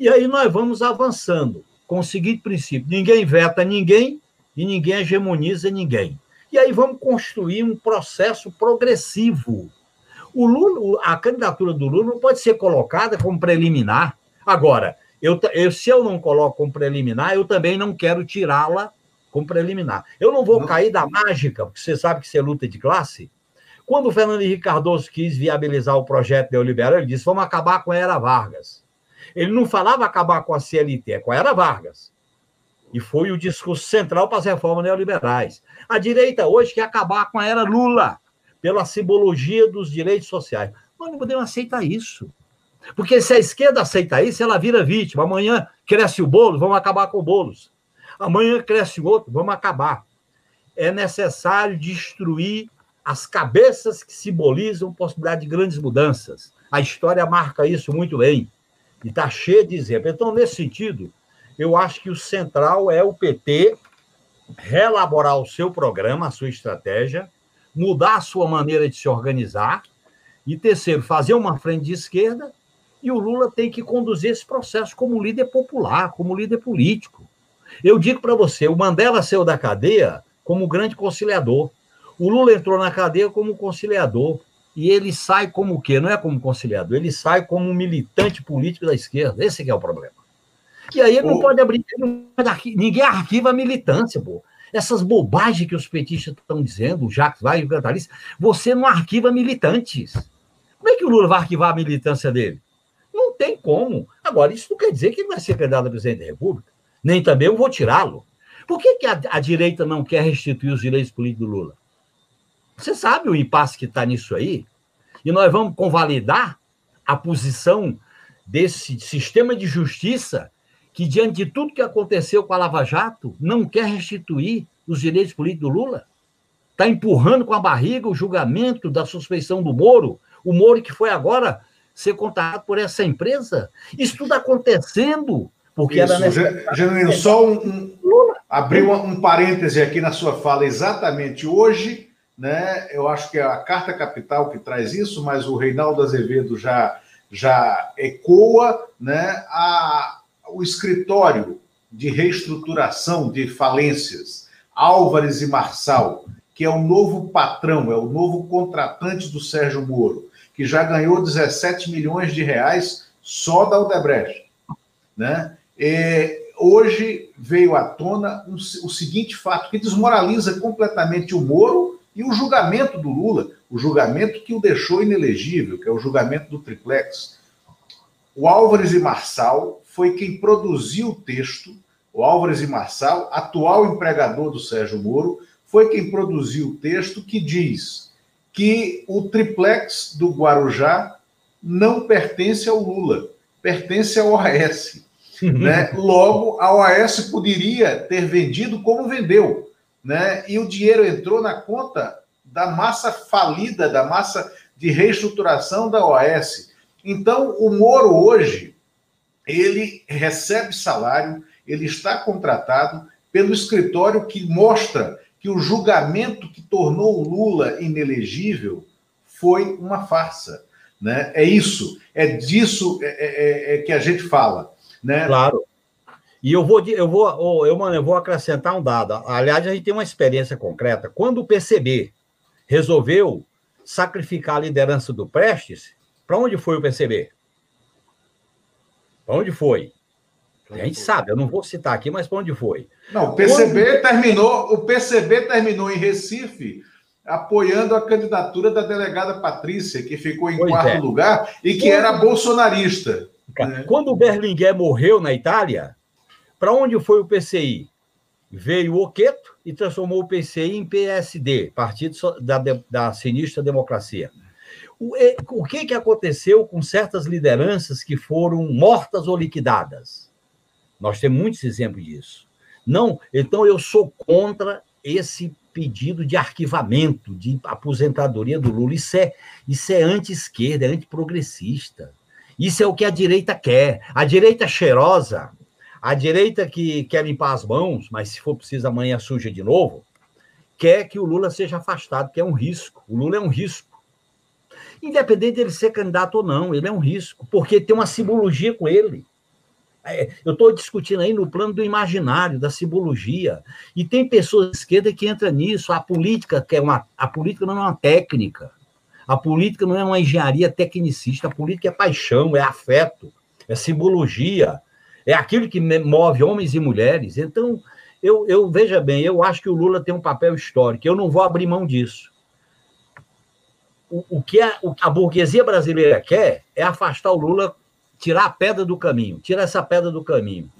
E aí nós vamos avançando com o seguinte princípio: ninguém veta ninguém e ninguém hegemoniza ninguém. E aí vamos construir um processo progressivo o Lula, a candidatura do Lula não pode ser colocada como preliminar. Agora, eu, eu, se eu não coloco como preliminar, eu também não quero tirá-la como preliminar. Eu não vou não. cair da mágica, porque você sabe que isso é luta de classe. Quando o Fernando Henrique Cardoso quis viabilizar o projeto neoliberal, ele disse: vamos acabar com a Era Vargas. Ele não falava acabar com a CLT, é com a Era Vargas. E foi o discurso central para as reformas neoliberais. A direita hoje quer acabar com a Era Lula pela simbologia dos direitos sociais. Nós não podemos aceitar isso. Porque se a esquerda aceita isso, ela vira vítima. Amanhã cresce o bolo, vamos acabar com o bolos. Amanhã cresce outro, vamos acabar. É necessário destruir as cabeças que simbolizam possibilidade de grandes mudanças. A história marca isso muito bem. E está cheia de exemplos. Então, nesse sentido, eu acho que o central é o PT reelaborar o seu programa, a sua estratégia, mudar a sua maneira de se organizar. E terceiro, fazer uma frente de esquerda. E o Lula tem que conduzir esse processo como líder popular, como líder político. Eu digo para você, o Mandela saiu da cadeia como grande conciliador. O Lula entrou na cadeia como conciliador. E ele sai como o quê? Não é como conciliador, ele sai como um militante político da esquerda. Esse é o problema. E aí ele não pode abrir. Não pode, ninguém arquiva a militância, pô essas bobagens que os petistas estão dizendo, o Jacques vai e o Cantalice, você não arquiva militantes. Como é que o Lula vai arquivar a militância dele? Não tem como. Agora, isso não quer dizer que ele vai ser candidato a presidente da República. Nem também eu vou tirá-lo. Por que, que a, a, direita não quer restituir os direitos políticos do Lula? Você sabe o impasse que está nisso aí? E nós vamos convalidar a posição desse sistema de justiça que, diante de tudo que aconteceu com a Lava Jato, não quer restituir os direitos políticos do Lula? Está empurrando com a barriga o julgamento da suspeição do Moro, o Moro que foi agora ser contratado por essa empresa? Isso tudo acontecendo porque Isso, era. Genuíno, só um, um abrir um, um parêntese aqui na sua fala. Exatamente hoje, né? Eu acho que é a Carta Capital que traz isso, mas o Reinaldo Azevedo já já ecoa, né? A, o escritório de reestruturação de falências, Álvares e Marçal, que é o novo patrão, é o novo contratante do Sérgio Moro, que já ganhou 17 milhões de reais só da Odebrecht. Né? E hoje veio à tona um, o seguinte fato, que desmoraliza completamente o Moro e o julgamento do Lula, o julgamento que o deixou inelegível, que é o julgamento do triplex. O Álvares e Marçal foi quem produziu o texto, o Álvares e Marçal, atual empregador do Sérgio Moro, foi quem produziu o texto que diz que o triplex do Guarujá não pertence ao Lula, pertence ao OAS. né? Logo, a OAS poderia ter vendido como vendeu, né? e o dinheiro entrou na conta da massa falida, da massa de reestruturação da OAS. Então, o Moro hoje ele recebe salário, ele está contratado pelo escritório que mostra que o julgamento que tornou o Lula inelegível foi uma farsa. Né? É isso, é disso é, é, é, é que a gente fala. Né? Claro. E eu vou, eu vou, eu, mano, eu vou acrescentar um dado. Aliás, a gente tem uma experiência concreta. Quando o PCB resolveu sacrificar a liderança do Prestes, para onde foi o PCB? Para onde foi? A gente sabe, eu não vou citar aqui, mas para onde foi? Não, o PCB Quando... terminou, o PCB terminou em Recife apoiando a candidatura da delegada Patrícia, que ficou em pois quarto é. lugar e que era bolsonarista. Né? Quando o Berlinguer morreu na Itália, para onde foi o PCI? Veio o Oqueto e transformou o PCI em PSD, Partido da, da Sinistra Democracia. O, o que, que aconteceu com certas lideranças que foram mortas ou liquidadas? Nós temos muitos exemplos disso. Não, então eu sou contra esse pedido de arquivamento, de aposentadoria do Lula. Isso é, isso é anti-esquerda, é anti-progressista. Isso é o que a direita quer. A direita cheirosa, a direita que quer limpar as mãos, mas se for preciso amanhã suja de novo, quer que o Lula seja afastado, que é um risco. O Lula é um risco. Independente dele ser candidato ou não, ele é um risco, porque tem uma simbologia com ele. É, eu estou discutindo aí no plano do imaginário, da simbologia. E tem pessoas de esquerda que entram nisso. A política, que é uma, a política não é uma técnica. A política não é uma engenharia tecnicista. A política é paixão, é afeto, é simbologia. É aquilo que move homens e mulheres. Então, eu, eu veja bem, eu acho que o Lula tem um papel histórico. Eu não vou abrir mão disso. O, o que a, o, a burguesia brasileira quer é afastar o Lula tirar a pedra do caminho, tirar essa pedra do caminho.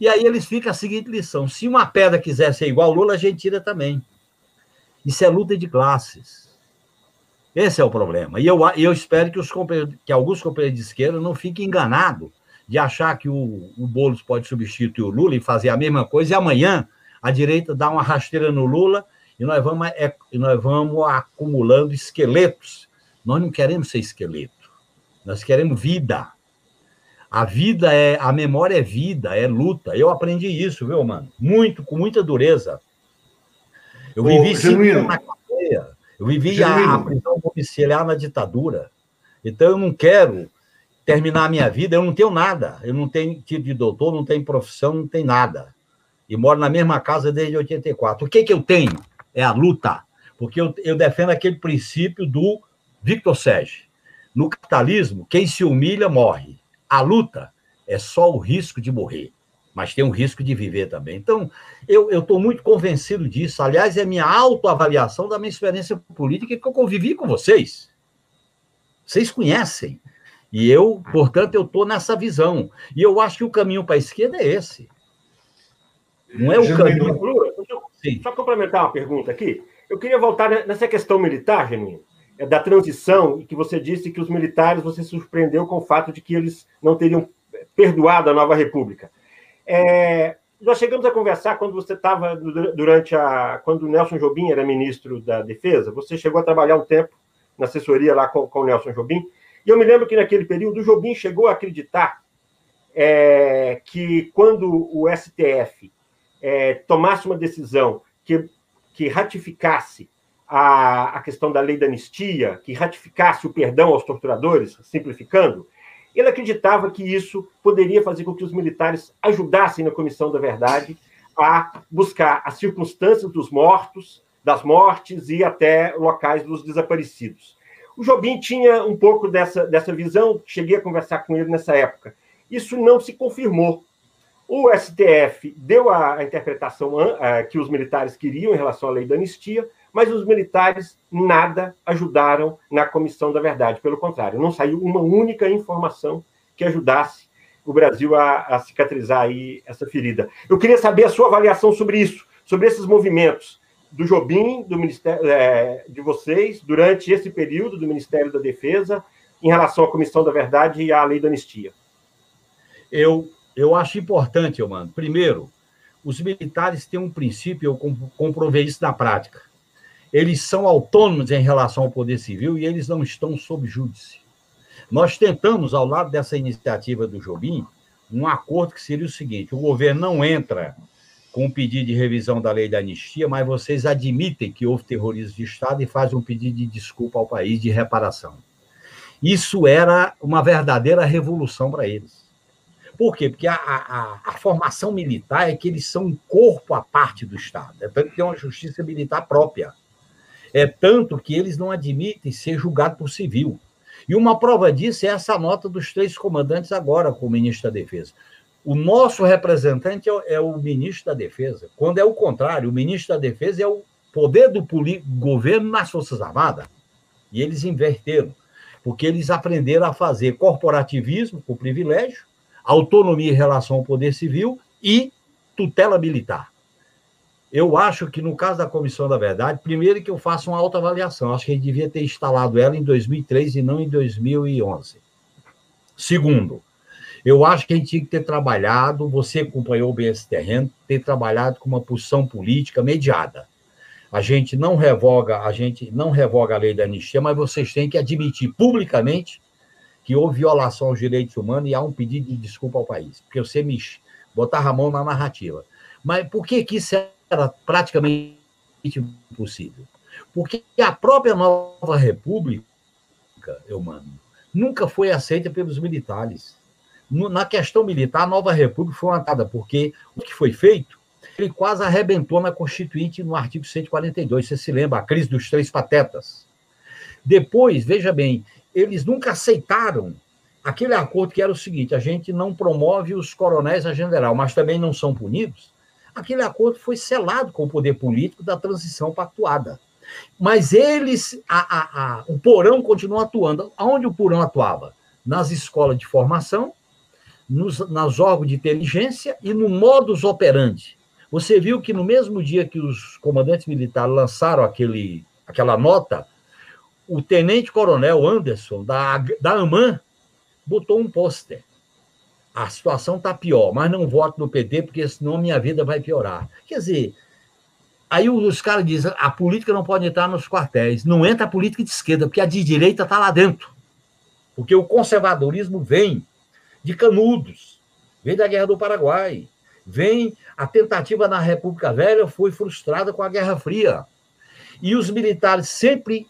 E aí eles ficam a seguinte lição: se uma pedra quiser ser igual ao Lula, a gente tira também. Isso é luta de classes. Esse é o problema. E eu, eu espero que, os que alguns companheiros de esquerda não fiquem enganados de achar que o, o Boulos pode substituir o Lula e fazer a mesma coisa, e amanhã a direita dá uma rasteira no Lula e nós vamos, é, nós vamos acumulando esqueletos. Nós não queremos ser esqueleto, nós queremos vida. A vida é, a memória é vida, é luta. Eu aprendi isso, viu, mano? Muito, com muita dureza. Eu Ô, vivi cinco anos na cadeia. Eu vivi a, a prisão domiciliar na ditadura. Então eu não quero terminar a minha vida, eu não tenho nada. Eu não tenho tipo de doutor, não tenho profissão, não tenho nada. E moro na mesma casa desde 84. O que, que eu tenho? É a luta. Porque eu, eu defendo aquele princípio do Victor Sege. No capitalismo, quem se humilha morre. A luta é só o risco de morrer, mas tem o risco de viver também. Então, eu estou muito convencido disso. Aliás, é minha autoavaliação da minha experiência política que eu convivi com vocês. Vocês conhecem. E eu, portanto, eu estou nessa visão. E eu acho que o caminho para a esquerda é esse. Não é o caminho. Sim. Só complementar uma pergunta aqui. Eu queria voltar nessa questão militar, Genuíno. É, da transição e que você disse que os militares você surpreendeu com o fato de que eles não teriam perdoado a nova república. É, nós chegamos a conversar quando você estava durante a quando o Nelson Jobim era ministro da Defesa. Você chegou a trabalhar um tempo na assessoria lá com, com o Nelson Jobim. E eu me lembro que naquele período o Jobim chegou a acreditar é, que quando o STF é, tomasse uma decisão que, que ratificasse a, a questão da lei da anistia, que ratificasse o perdão aos torturadores, simplificando, ele acreditava que isso poderia fazer com que os militares ajudassem na Comissão da Verdade a buscar as circunstâncias dos mortos, das mortes e até locais dos desaparecidos. O Jobim tinha um pouco dessa, dessa visão, cheguei a conversar com ele nessa época. Isso não se confirmou. O STF deu a, interpretação que os militares queriam em relação à lei da anistia, mas os militares nada ajudaram na Comissão da Verdade. Pelo contrário, não saiu uma única informação que ajudasse o Brasil a, a cicatrizar aí essa ferida. Eu queria saber a sua avaliação sobre isso, sobre esses movimentos do Jobim, do Ministério é, de vocês, durante esse período do Ministério da Defesa, em relação à Comissão da Verdade e à Lei da Anistia. Eu, eu acho importante, mano. Primeiro, os militares têm um princípio, eu comprovei isso na prática eles são autônomos em relação ao poder civil e eles não estão sob júdice. Nós tentamos, ao lado dessa iniciativa do Jobim, um acordo que seria o seguinte: o governo não entra com um pedido de revisão da lei da anistia, mas vocês admitem que houve terrorismo de Estado e fazem um pedido de desculpa ao país, de reparação. Isso era uma verdadeira revolução para eles. Por quê? Porque a, a, a, formação militar é que eles são um corpo à parte do Estado. É tanto que tem uma justiça militar própria. É tanto que eles não admitem ser julgados por civil. E uma prova disso é essa nota dos três comandantes agora com o ministro da Defesa. O nosso representante é, é o ministro da Defesa, quando é o contrário, o ministro da Defesa é o poder do governo nas Forças Armadas. E eles inverteram, porque eles aprenderam a fazer corporativismo com privilégio autonomia em relação ao poder civil e tutela militar. Eu acho que, no caso da Comissão da Verdade, primeiro que eu faço uma autoavaliação. Acho que ele devia ter instalado ela em 2003 e não em 2011. Segundo, eu acho que a gente tinha que ter trabalhado, você acompanhou bem esse terreno, ter trabalhado com uma posição política mediada. A gente não revoga, a gente não revoga a lei da anistia, mas vocês têm que admitir publicamente que houve violação aos direitos humanos e há um pedido de desculpa ao país, porque você me botar a mão na narrativa. Mas por que, que isso era praticamente impossível? Porque a própria nova república, eu mano, nunca foi aceita pelos militares. Na questão militar, a nova república foi matada, porque o que foi feito, ele quase arrebentou na Constituinte no artigo 142. Você se lembra, a crise dos três patetas. Depois, veja bem, eles nunca aceitaram aquele acordo que era o seguinte: a gente não promove os coronéis a general, mas também não são punidos. Aquele acordo foi selado com o poder político da transição pactuada. Mas eles, a, a, a, o porão continua atuando. Aonde o porão atuava? Nas escolas de formação, nos, nas órgãos de inteligência e no modus operandi. Você viu que no mesmo dia que os comandantes militares lançaram aquele, aquela nota o tenente-coronel Anderson, da, da AMAN, botou um pôster. A situação está pior, mas não voto no PT, porque senão minha vida vai piorar. Quer dizer, aí os caras dizem a política não pode entrar nos quartéis. Não entra a política de esquerda, porque a de direita está lá dentro. Porque o conservadorismo vem de Canudos, vem da Guerra do Paraguai, vem a tentativa na República Velha foi frustrada com a Guerra Fria. E os militares sempre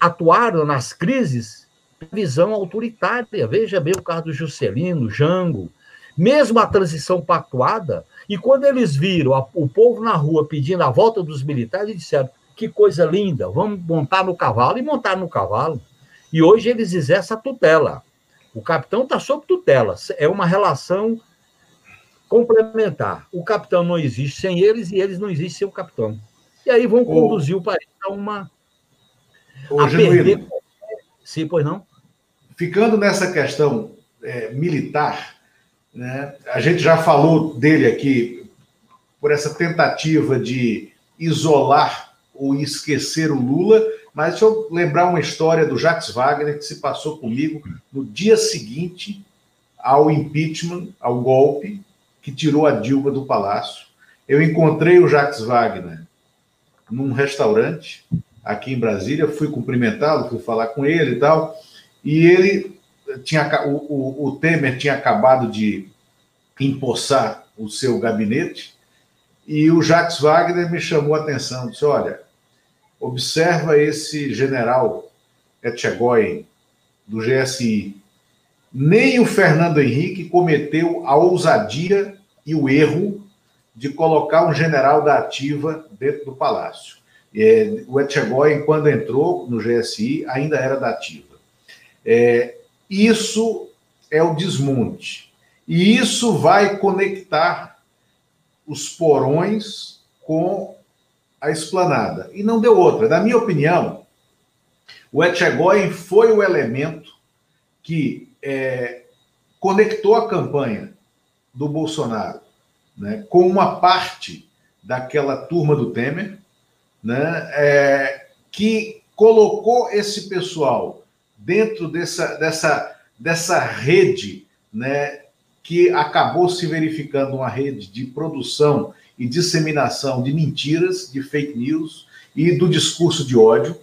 atuaram nas crises visão autoritária. Veja bem o caso do Juscelino, Jango, mesmo a transição pactuada, e quando eles viram a, o povo na rua pedindo a volta dos militares, eles disseram: que coisa linda, vamos montar no cavalo, e montar no cavalo. E hoje eles exercem a tutela. O capitão está sob tutela, é uma relação complementar. O capitão não existe sem eles e eles não existem sem o capitão. E aí vão conduzir o país a uma Ô, Genuíno, Sim, pois não? Ficando nessa questão é, militar, né, a gente já falou dele aqui por essa tentativa de isolar ou esquecer o Lula, mas deixa eu lembrar uma história do Jacques Wagner que se passou comigo no dia seguinte ao impeachment, ao golpe que tirou a Dilma do palácio. Eu encontrei o Jacques Wagner num restaurante aqui em Brasília, fui cumprimentá-lo, fui falar com ele e tal, e ele tinha o, o, o Temer tinha acabado de empossar o seu gabinete e o Jacques Wagner me chamou a atenção, disse: olha, observa esse general Etchegoyen do GSI. Nem o Fernando Henrique cometeu a ousadia e o erro de colocar um general da ativa dentro do palácio. É, o Etchegóin, quando entrou no GSI, ainda era da ativa. É, isso é o desmonte. E isso vai conectar os porões com a esplanada. E não deu outra. Na minha opinião, o Etchegóin foi o elemento que é, conectou a campanha do Bolsonaro né, com uma parte daquela turma do Temer, né, é, que colocou esse pessoal dentro dessa, dessa, dessa rede, né, que acabou se verificando uma rede de produção e disseminação de mentiras, de fake news e do discurso de ódio,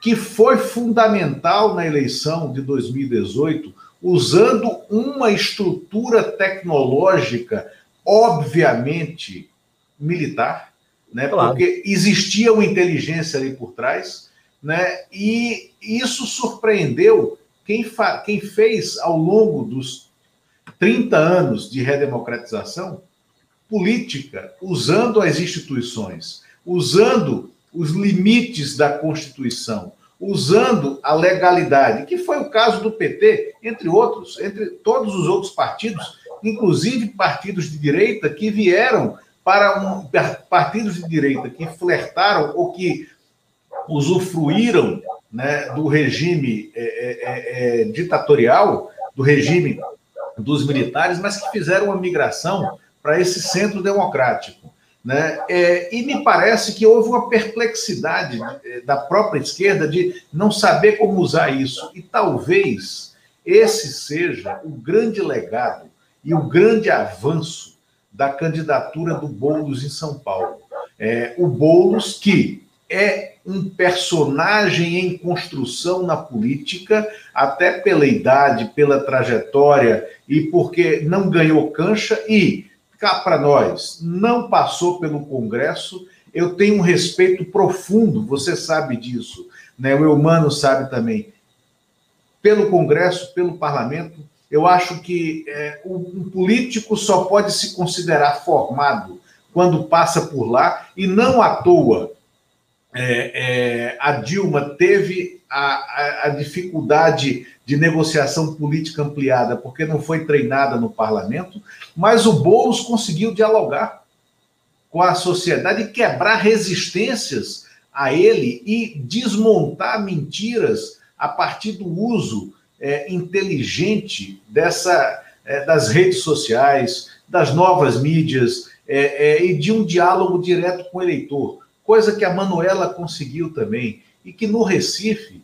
que foi fundamental na eleição de 2018, usando uma estrutura tecnológica, obviamente, militar, né? Claro. Porque existia uma inteligência ali por trás, né? E isso surpreendeu quem, quem fez ao longo dos 30 anos de redemocratização política, usando as instituições, usando os limites da Constituição, usando a legalidade, que foi o caso do PT, entre outros, entre todos os outros partidos, inclusive partidos de direita que vieram para um, partidos de direita que flertaram ou que usufruíram né, do regime é, é, é, é, ditatorial, do regime dos militares, mas que fizeram uma migração para esse centro democrático. Né? É, e me parece que houve uma perplexidade é, da própria esquerda de não saber como usar isso. E talvez esse seja o grande legado e o grande avanço da candidatura do Boulos em São Paulo. É, o Boulos, que é um personagem em construção na política, até pela idade, pela trajetória e porque não ganhou cancha e, cá para nós, não passou pelo Congresso. Eu tenho um respeito profundo, você sabe disso, né? o Eumano sabe também, pelo Congresso, pelo Parlamento. Eu acho que é, um político só pode se considerar formado quando passa por lá, e não à toa é, é, a Dilma teve a, a, a, dificuldade de negociação política ampliada porque não foi treinada no parlamento, mas o Boulos conseguiu dialogar com a sociedade quebrar resistências a ele e desmontar mentiras a partir do uso é, inteligente dessa é, das redes sociais, das novas mídias é, é, e de um diálogo direto com o eleitor coisa que a Manuela conseguiu também, e que no Recife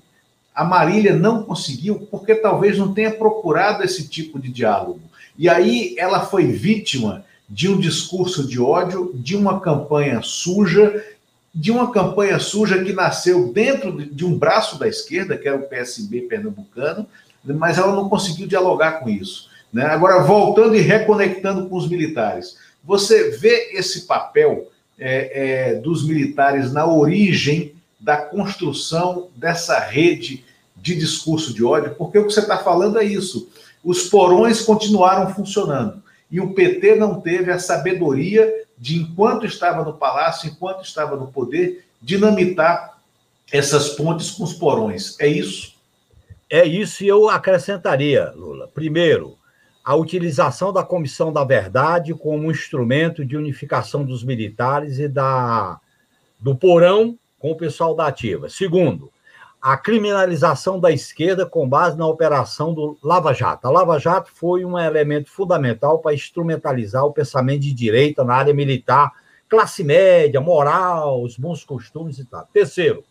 a Marília não conseguiu, porque talvez não tenha procurado esse tipo de diálogo. E aí ela foi vítima de um discurso de ódio, de uma campanha suja, de uma campanha suja que nasceu dentro de um braço da esquerda, que era o PSB pernambucano, mas ela não conseguiu dialogar com isso. Né? Agora, voltando e reconectando com os militares, você vê esse papel é, é, dos militares na origem da construção dessa rede de discurso de ódio, porque o que você está falando é isso. Os porões continuaram funcionando e o PT não teve a sabedoria de, enquanto estava no palácio, enquanto estava no poder, dinamitar essas pontes com os porões. É isso? É isso, e eu acrescentaria, Lula. Primeiro, a utilização da Comissão da Verdade como instrumento de unificação dos militares e da, do porão com o pessoal da ativa. Segundo, a criminalização da esquerda com base na operação do Lava Jato. A Lava Jato foi um elemento fundamental para instrumentalizar o pensamento de direita na área militar, classe média, moral, os bons costumes e tal. Terceiro,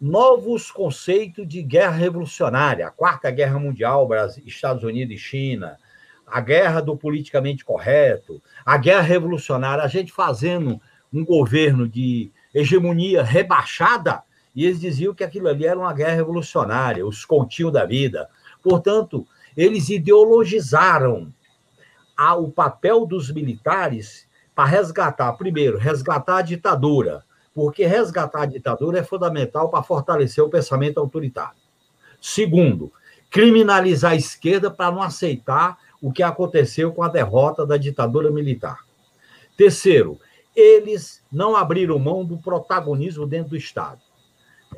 novos conceitos de guerra revolucionária, a Quarta Guerra Mundial, Brasil, Estados Unidos e China, a guerra do politicamente correto, a guerra revolucionária, a gente fazendo um governo de hegemonia rebaixada, e eles diziam que aquilo ali era uma guerra revolucionária, os continhos da vida. Portanto, eles ideologizaram a, o papel dos militares para resgatar, primeiro, resgatar a ditadura, porque resgatar a ditadura é fundamental para fortalecer o pensamento autoritário. Segundo, criminalizar a esquerda para não aceitar o que aconteceu com a derrota da ditadura militar. Terceiro, eles não abriram mão do protagonismo dentro do Estado.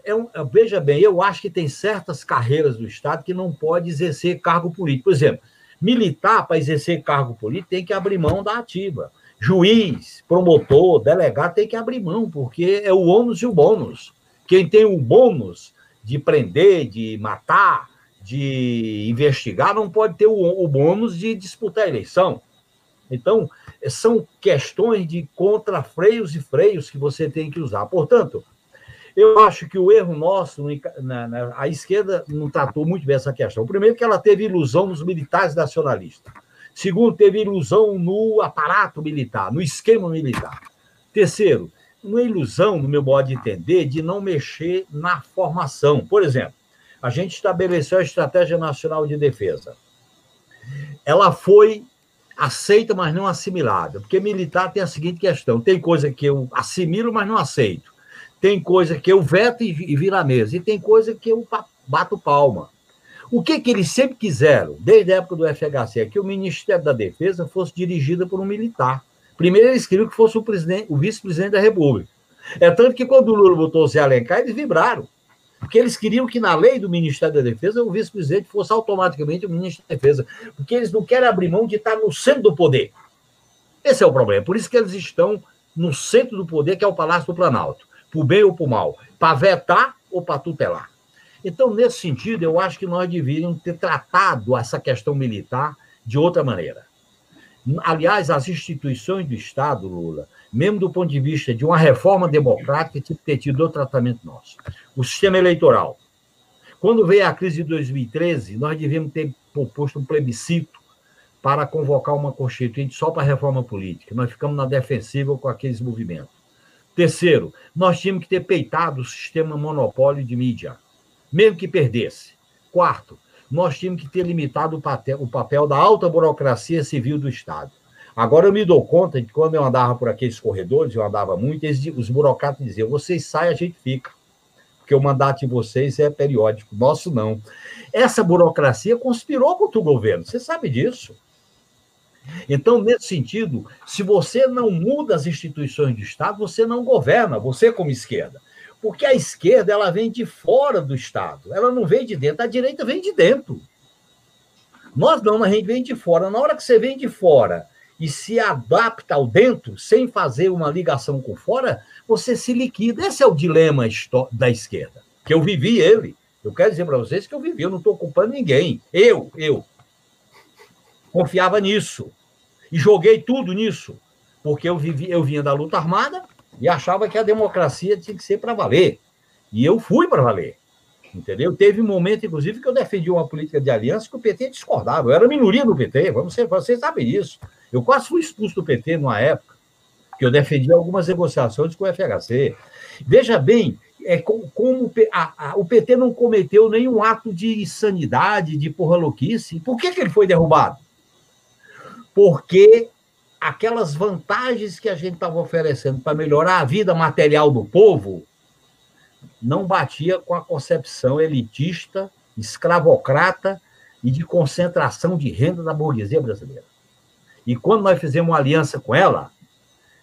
É um, veja bem, eu acho que tem certas carreiras do Estado que não pode exercer cargo político. Por exemplo, militar, para exercer cargo político, tem que abrir mão da ativa. Juiz, promotor, delegado tem que abrir mão, porque é o ônus e o bônus. Quem tem o bônus de prender, de matar, de investigar, não pode ter o, o bônus de disputar a eleição. Então, são questões de contrafreios e freios que você tem que usar. Portanto, eu acho que o erro nosso, na, na, a esquerda não tratou muito bem essa questão. Primeiro, que ela teve ilusão nos militares nacionalistas. Segundo, teve ilusão no aparato militar, no esquema militar. Terceiro, uma ilusão, no meu modo de entender, de não mexer na formação. Por exemplo, a gente estabeleceu a Estratégia Nacional de Defesa. Ela foi aceita, mas não assimilada. Porque militar tem a seguinte questão: tem coisa que eu assimilo, mas não aceito. Tem coisa que eu veto e, vira a mesa. E tem coisa que eu bato palma. O que, que eles sempre quiseram, desde a época do FHC, é que o Ministério da Defesa fosse dirigido por um militar. Primeiro, eles queriam que fosse o, o vice-presidente da República. É tanto que quando o Lula botou o Zé Alencar, eles vibraram. Porque eles queriam que na lei do Ministério da Defesa o vice-presidente fosse automaticamente o ministro da Defesa. Porque eles não querem abrir mão de estar no centro do poder. Esse é o problema. Por isso que eles estão no centro do poder, que é o Palácio do Planalto. Por bem ou por mal. Para vetar ou para tutelar. Então, nesse sentido, eu acho que nós deveríamos ter tratado essa questão militar de outra maneira. Aliás, as instituições do Estado, Lula, mesmo do ponto de vista de uma reforma democrática, tinha que ter tido outro tratamento nosso. O sistema eleitoral. Quando veio a crise de 2013, nós devíamos ter proposto um plebiscito para convocar uma constituinte só para a reforma política. Nós ficamos na defensiva com aqueles movimentos. Terceiro, nós tínhamos que ter peitado o sistema monopólio de mídia mesmo que perdesse. Quarto, nós tínhamos que ter limitado o papel, da alta burocracia civil do Estado. Agora eu me dou conta de que quando eu andava por aqueles corredores, eu andava muito, eles, os burocratas diziam: vocês saem, a gente fica. Porque o mandato de vocês é periódico, nosso não. Essa burocracia conspirou contra o governo, você sabe disso. Então, nesse sentido, se você não muda as instituições do Estado, você não governa, você como esquerda. Porque a esquerda ela vem de fora do Estado, ela não vem de dentro, a direita vem de dentro. Nós não, a gente vem de fora. Na hora que você vem de fora e se adapta ao dentro, sem fazer uma ligação com fora, você se liquida. Esse é o dilema da esquerda, que eu vivi ele. Eu quero dizer para vocês que eu vivi, eu não estou culpando ninguém. Eu, eu. Confiava nisso. E joguei tudo nisso. Porque eu, vivi, eu vinha da luta armada, e achava que a democracia tinha que ser para valer. E eu fui para valer. Entendeu? Teve um momento, inclusive, que eu defendi uma política de aliança que o PT discordava. Eu era minoria no PT, vamos ser, vocês sabem disso. Eu quase fui expulso do PT numa época, que eu defendi algumas negociações com o FHC. Veja bem, é como, como a, a, o PT não cometeu nenhum ato de insanidade, de porra louquice. Por que, que ele foi derrubado? Porque aquelas vantagens que a gente estava oferecendo para melhorar a vida material do povo não batia com a concepção elitista, escravocrata e de concentração de renda da burguesia brasileira. E quando nós fizemos uma aliança com ela,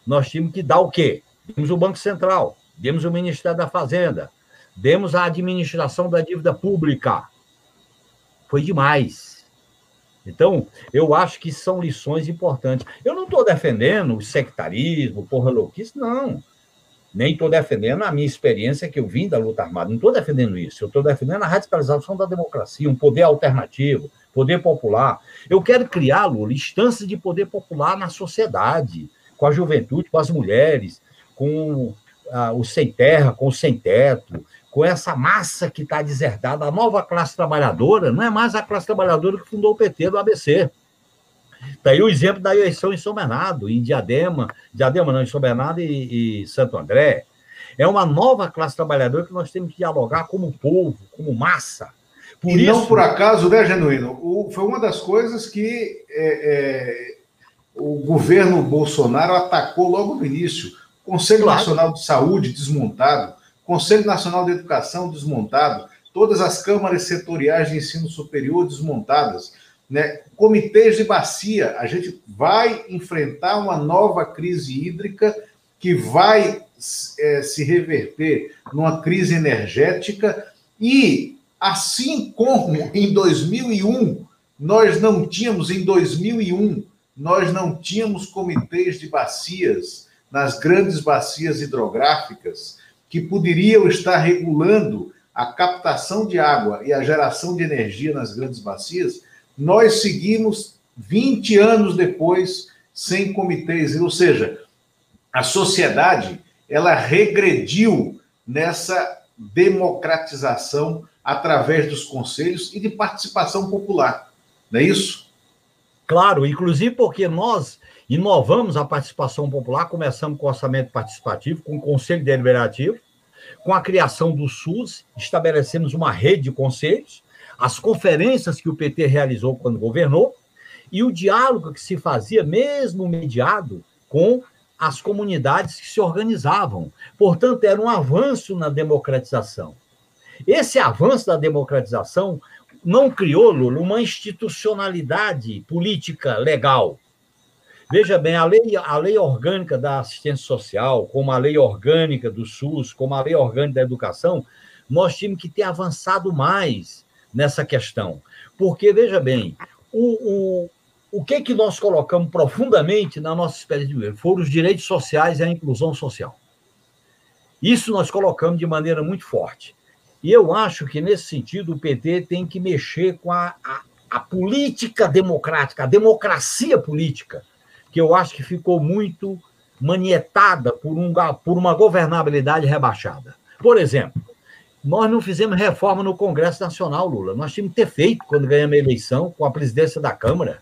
nós tínhamos que dar o quê? Demos o Banco Central, demos o Ministério da Fazenda, demos a administração da dívida pública. Foi demais. Então, eu acho que são lições importantes. Eu não estou defendendo o sectarismo, porra louquice, não. Nem estou defendendo a minha experiência que eu vim da luta armada. Não estou defendendo isso. Eu estou defendendo a radicalização da democracia, um poder alternativo, poder popular. Eu quero criar, Lula, instâncias de poder popular na sociedade, com a juventude, com as mulheres, com ah, o sem terra, com o sem teto, com essa massa que está deserdada, a nova classe trabalhadora, não é mais a classe trabalhadora que fundou o PT do ABC. Está aí o exemplo da eleição em São Bernardo, em Diadema, Diadema não, em São Bernardo e, e Santo André. É uma nova classe trabalhadora que nós temos que dialogar como povo, como massa. Por e isso... não por acaso, né, Genuíno? O, foi uma das coisas que é, é, o governo Bolsonaro atacou logo no início. O Conselho claro. Nacional de Saúde desmontado, Conselho Nacional de Educação desmontado, todas as câmaras setoriais de ensino superior desmontadas, né? comitês de bacia. A gente vai enfrentar uma nova crise hídrica que vai é, se reverter numa crise energética e, assim como em 2001, nós não tínhamos, em 2001, nós não tínhamos comitês de bacias nas grandes bacias hidrográficas, que poderiam estar regulando a captação de água e a geração de energia nas grandes bacias, nós seguimos 20 anos depois sem comitês, ou seja, a sociedade ela regrediu nessa democratização através dos conselhos e de participação popular. Não é isso? Claro, inclusive porque nós Inovamos a participação popular, começamos com orçamento participativo, com o conselho deliberativo, com a criação do SUS, estabelecemos uma rede de conselhos, as conferências que o PT realizou quando governou, e o diálogo que se fazia, mesmo mediado, com as comunidades que se organizavam. Portanto, era um avanço na democratização. Esse avanço da democratização não criou, Lula, uma institucionalidade política legal. Veja bem, a lei, a lei orgânica da assistência social, como a lei orgânica do SUS, como a lei orgânica da educação, nós tínhamos que ter avançado mais nessa questão. Porque, veja bem, o, o, o que, que nós colocamos profundamente na nossa experiência de governo foram os direitos sociais e a inclusão social. Isso nós colocamos de maneira muito forte. E eu acho que, nesse sentido, o PT tem que mexer com a, a, a política democrática, a democracia política, que eu acho que ficou muito manietada por, um, por uma governabilidade rebaixada. Por exemplo, nós não fizemos reforma no Congresso Nacional, Lula. Nós tínhamos que ter feito quando ganhamos a eleição com a presidência da Câmara.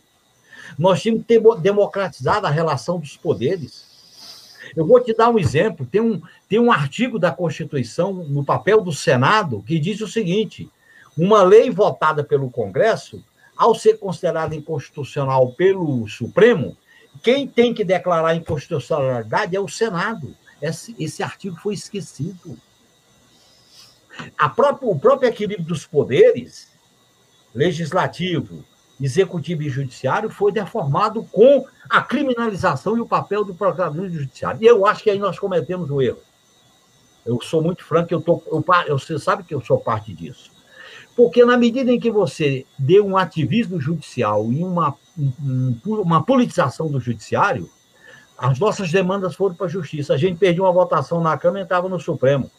Nós tínhamos que ter democratizado a relação dos poderes. Eu vou te dar um exemplo. Tem um, tem um artigo da Constituição, no papel do Senado, que diz o seguinte: uma lei votada pelo Congresso, ao ser considerada inconstitucional pelo Supremo, quem tem que declarar a inconstitucionalidade é o Senado. Esse, esse artigo foi esquecido. Própria, o próprio equilíbrio dos poderes, legislativo, executivo e judiciário foi deformado com a criminalização e o papel do procurador judiciário. E eu acho que aí nós cometemos o um erro. Eu sou muito franco, eu tô, eu, você sabe que eu sou parte disso. Porque na medida em que você deu um ativismo judicial e uma, um, uma politização do judiciário, as nossas demandas foram para a justiça. A gente perdeu uma votação na Câmara e entrava no Supremo.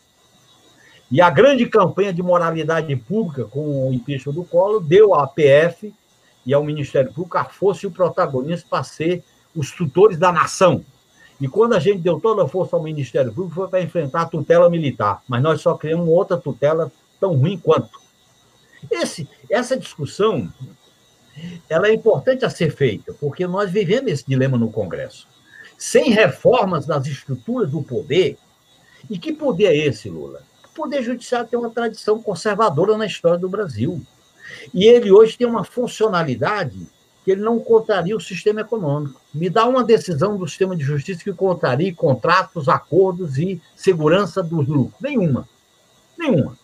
E a grande campanha de moralidade pública com o impeachment do Collor deu à PF e ao Ministério Público a força e o protagonismo para ser os tutores da nação. E quando a gente deu toda a força ao Ministério Público, foi para enfrentar a tutela militar. Mas nós só criamos outra tutela tão ruim quanto. Esse, essa discussão ela é importante a ser feita, porque nós vivemos esse dilema no Congresso. Sem reformas das estruturas do poder, e que poder é esse, Lula? O Poder Judiciário tem uma tradição conservadora na história do Brasil. E ele hoje tem uma funcionalidade que ele não contraria o sistema econômico. Me dá uma decisão do sistema de justiça que contraria contratos, acordos e segurança dos lucros. Nenhuma. Nenhuma.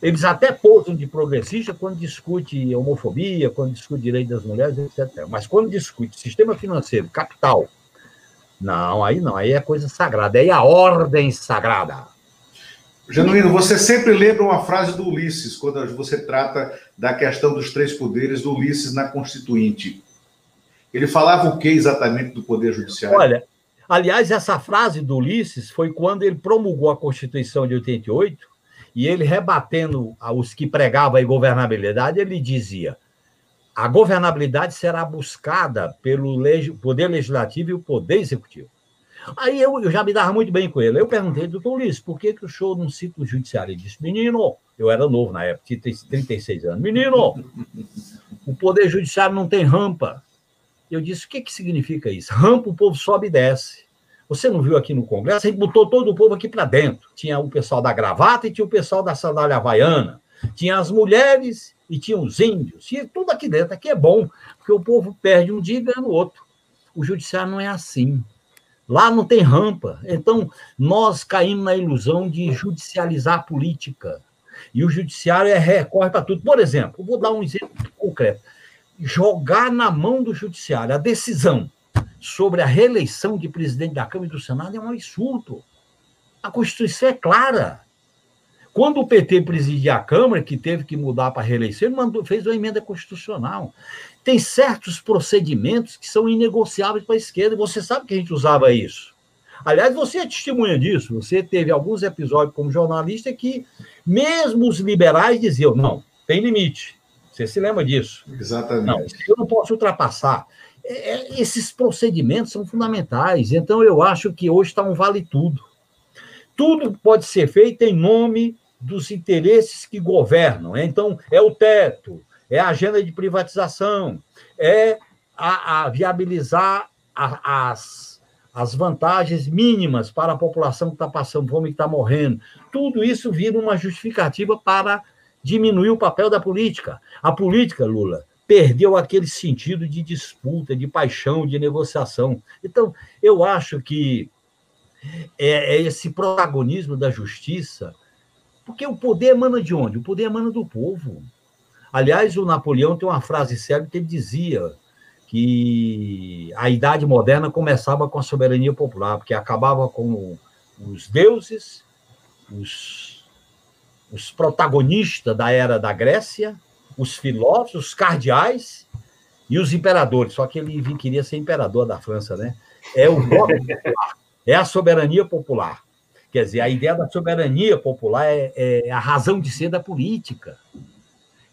Eles até pousam de progressista quando discute homofobia, quando discute direito das mulheres, etc. Mas quando discute sistema financeiro, capital, não, aí não, aí é coisa sagrada, aí é a ordem sagrada. Genuíno, você sempre lembra uma frase do Ulisses, quando você trata da questão dos três poderes do Ulisses na Constituinte. Ele falava o que exatamente do Poder Judiciário? Olha, aliás, essa frase do Ulisses foi quando ele promulgou a Constituição de 88, e ele rebatendo os que pregavam a governabilidade, ele dizia: a governabilidade será buscada pelo Poder Legislativo e o Poder Executivo. Aí eu, eu já me dava muito bem com ele. Eu perguntei, doutor Ulisses, por que, que o senhor não cita o judiciário? Ele disse, menino, eu era novo na época, tinha 36 anos. Menino, o poder judiciário não tem rampa. Eu disse, o que, que significa isso? Rampa, o povo sobe e desce. Você não viu aqui no Congresso? A gente botou todo o povo aqui para dentro. Tinha o pessoal da gravata e tinha o pessoal da sandália havaiana. Tinha as mulheres e tinha os índios. Tudo aqui dentro. Aqui é bom, porque o povo perde um dia e ganha no outro. O judiciário não é assim. Lá não tem rampa. Então, nós caímos na ilusão de judicializar a política. E o judiciário é, recorre para tudo. Por exemplo, vou dar um exemplo concreto. Jogar na mão do judiciário a decisão sobre a reeleição de presidente da Câmara e do Senado é um absurdo. A Constituição é clara. Quando o PT presidia a Câmara, que teve que mudar para reeleição, ele mandou, fez uma emenda constitucional. Tem certos procedimentos que são inegociáveis para a esquerda, e você sabe que a gente usava isso. Aliás, você é testemunha disso. Você teve alguns episódios como jornalista que, mesmo os liberais diziam: não, tem limite. Você se lembra disso? Exatamente. Não, eu não posso ultrapassar. É, é, esses procedimentos são fundamentais. Então, eu acho que hoje está um vale tudo. Tudo pode ser feito em nome dos interesses que governam. Então, é o teto, é a agenda de privatização, é a, a viabilizar a, as, as vantagens mínimas para a população que está passando fome, que está morrendo. Tudo isso vira uma justificativa para diminuir o papel da política. A política, Lula, perdeu aquele sentido de disputa, de paixão, de negociação. Então, eu acho que é, é esse protagonismo da justiça, porque o poder emana de onde? O poder emana do povo. Aliás, o Napoleão tem uma frase célebre que ele dizia que a Idade Moderna começava com a soberania popular, porque acabava com os deuses, os, os protagonistas da era da Grécia, os filósofos, os cardeais e os imperadores. Só que ele queria ser imperador da França, né? É o é a soberania popular. Quer dizer, a ideia da soberania popular é, é a razão de ser da política.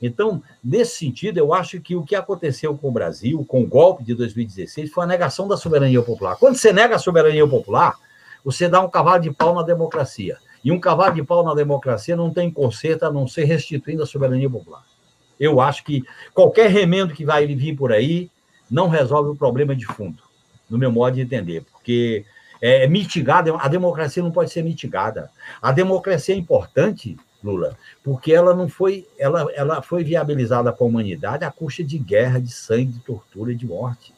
Então, nesse sentido, eu acho que o que aconteceu com o Brasil, com o golpe de 2016, foi a negação da soberania popular. Quando você nega a soberania popular, você dá um cavalo de pau na democracia. E um cavalo de pau na democracia não tem conserto a não ser restituindo a soberania popular. Eu acho que qualquer remendo que vai vir por aí não resolve o problema de fundo, no meu modo de entender, porque é, é mitigada, a democracia não pode ser mitigada. A democracia é importante, Lula, porque ela não foi, ela, ela foi viabilizada para a humanidade à custa de guerra, de sangue, de tortura e de morte.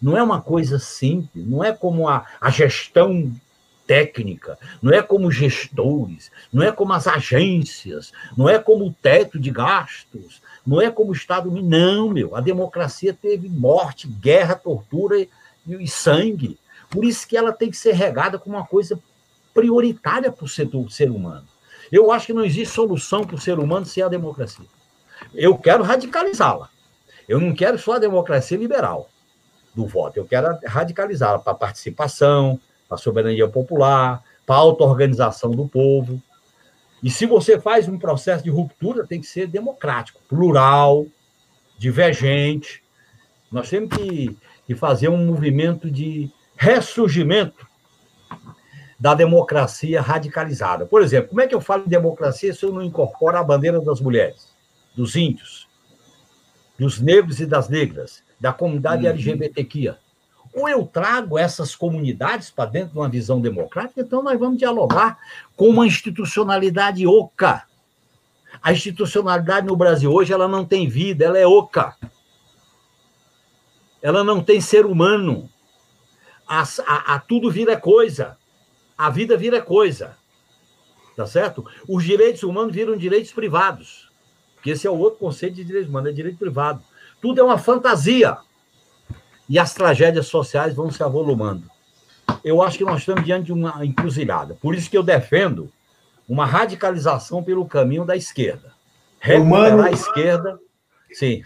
Não é uma coisa simples, não é como a, a gestão técnica, não é como gestores, não é como as agências, não é como o teto de gastos, não é como o Estado. Não, meu. A democracia teve morte, guerra, tortura e, e sangue. Por isso que ela tem que ser regada como uma coisa prioritária para o ser, humano. Eu acho que não existe solução para o ser humano sem a democracia. Eu quero radicalizá-la. Eu não quero só a democracia liberal do voto. Eu quero radicalizá-la para a participação, para a soberania popular, para a auto-organização do povo. E se você faz um processo de ruptura, tem que ser democrático, plural, divergente. Nós temos que, que fazer um movimento de ressurgimento da democracia radicalizada. Por exemplo, como é que eu falo em democracia se eu não incorporo a bandeira das mulheres, dos índios, dos negros e das negras, da comunidade uhum. LGBTQIA? Ou eu trago essas comunidades para dentro de uma visão democrática, então nós vamos dialogar com uma institucionalidade oca. A institucionalidade no Brasil hoje ela não tem vida, ela é oca. Ela não tem ser humano. A, a, a tudo vira coisa. A vida vira coisa. Tá certo? Os direitos humanos viram direitos privados. Porque esse é o outro conceito de direitos humanos, é direito privado. Tudo é uma fantasia e as tragédias sociais vão se avolumando. Eu acho que nós estamos diante de uma encruzilhada. Por isso que eu defendo uma radicalização pelo caminho da esquerda. Recuperar a esquerda. Sim.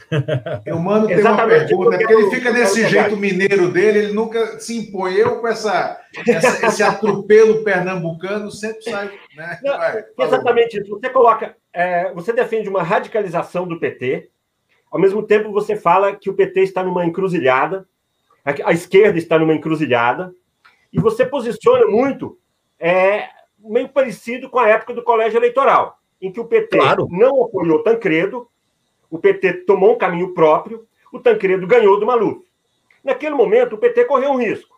O Mano tem uma pergunta, porque ele fica desse jeito mineiro dele, ele nunca se impõe. Eu, com essa, essa esse atropelo pernambucano, sempre sai. Né? Não, Vai, exatamente isso. Você coloca. É, você defende uma radicalização do PT, ao mesmo tempo você fala que o PT está numa encruzilhada, a esquerda está numa encruzilhada, e você posiciona muito, é, meio parecido com a época do colégio eleitoral, em que o PT claro. não apoiou Tancredo, o PT tomou um caminho próprio, o Tancredo ganhou do Maluf. Naquele momento, o PT correu um risco.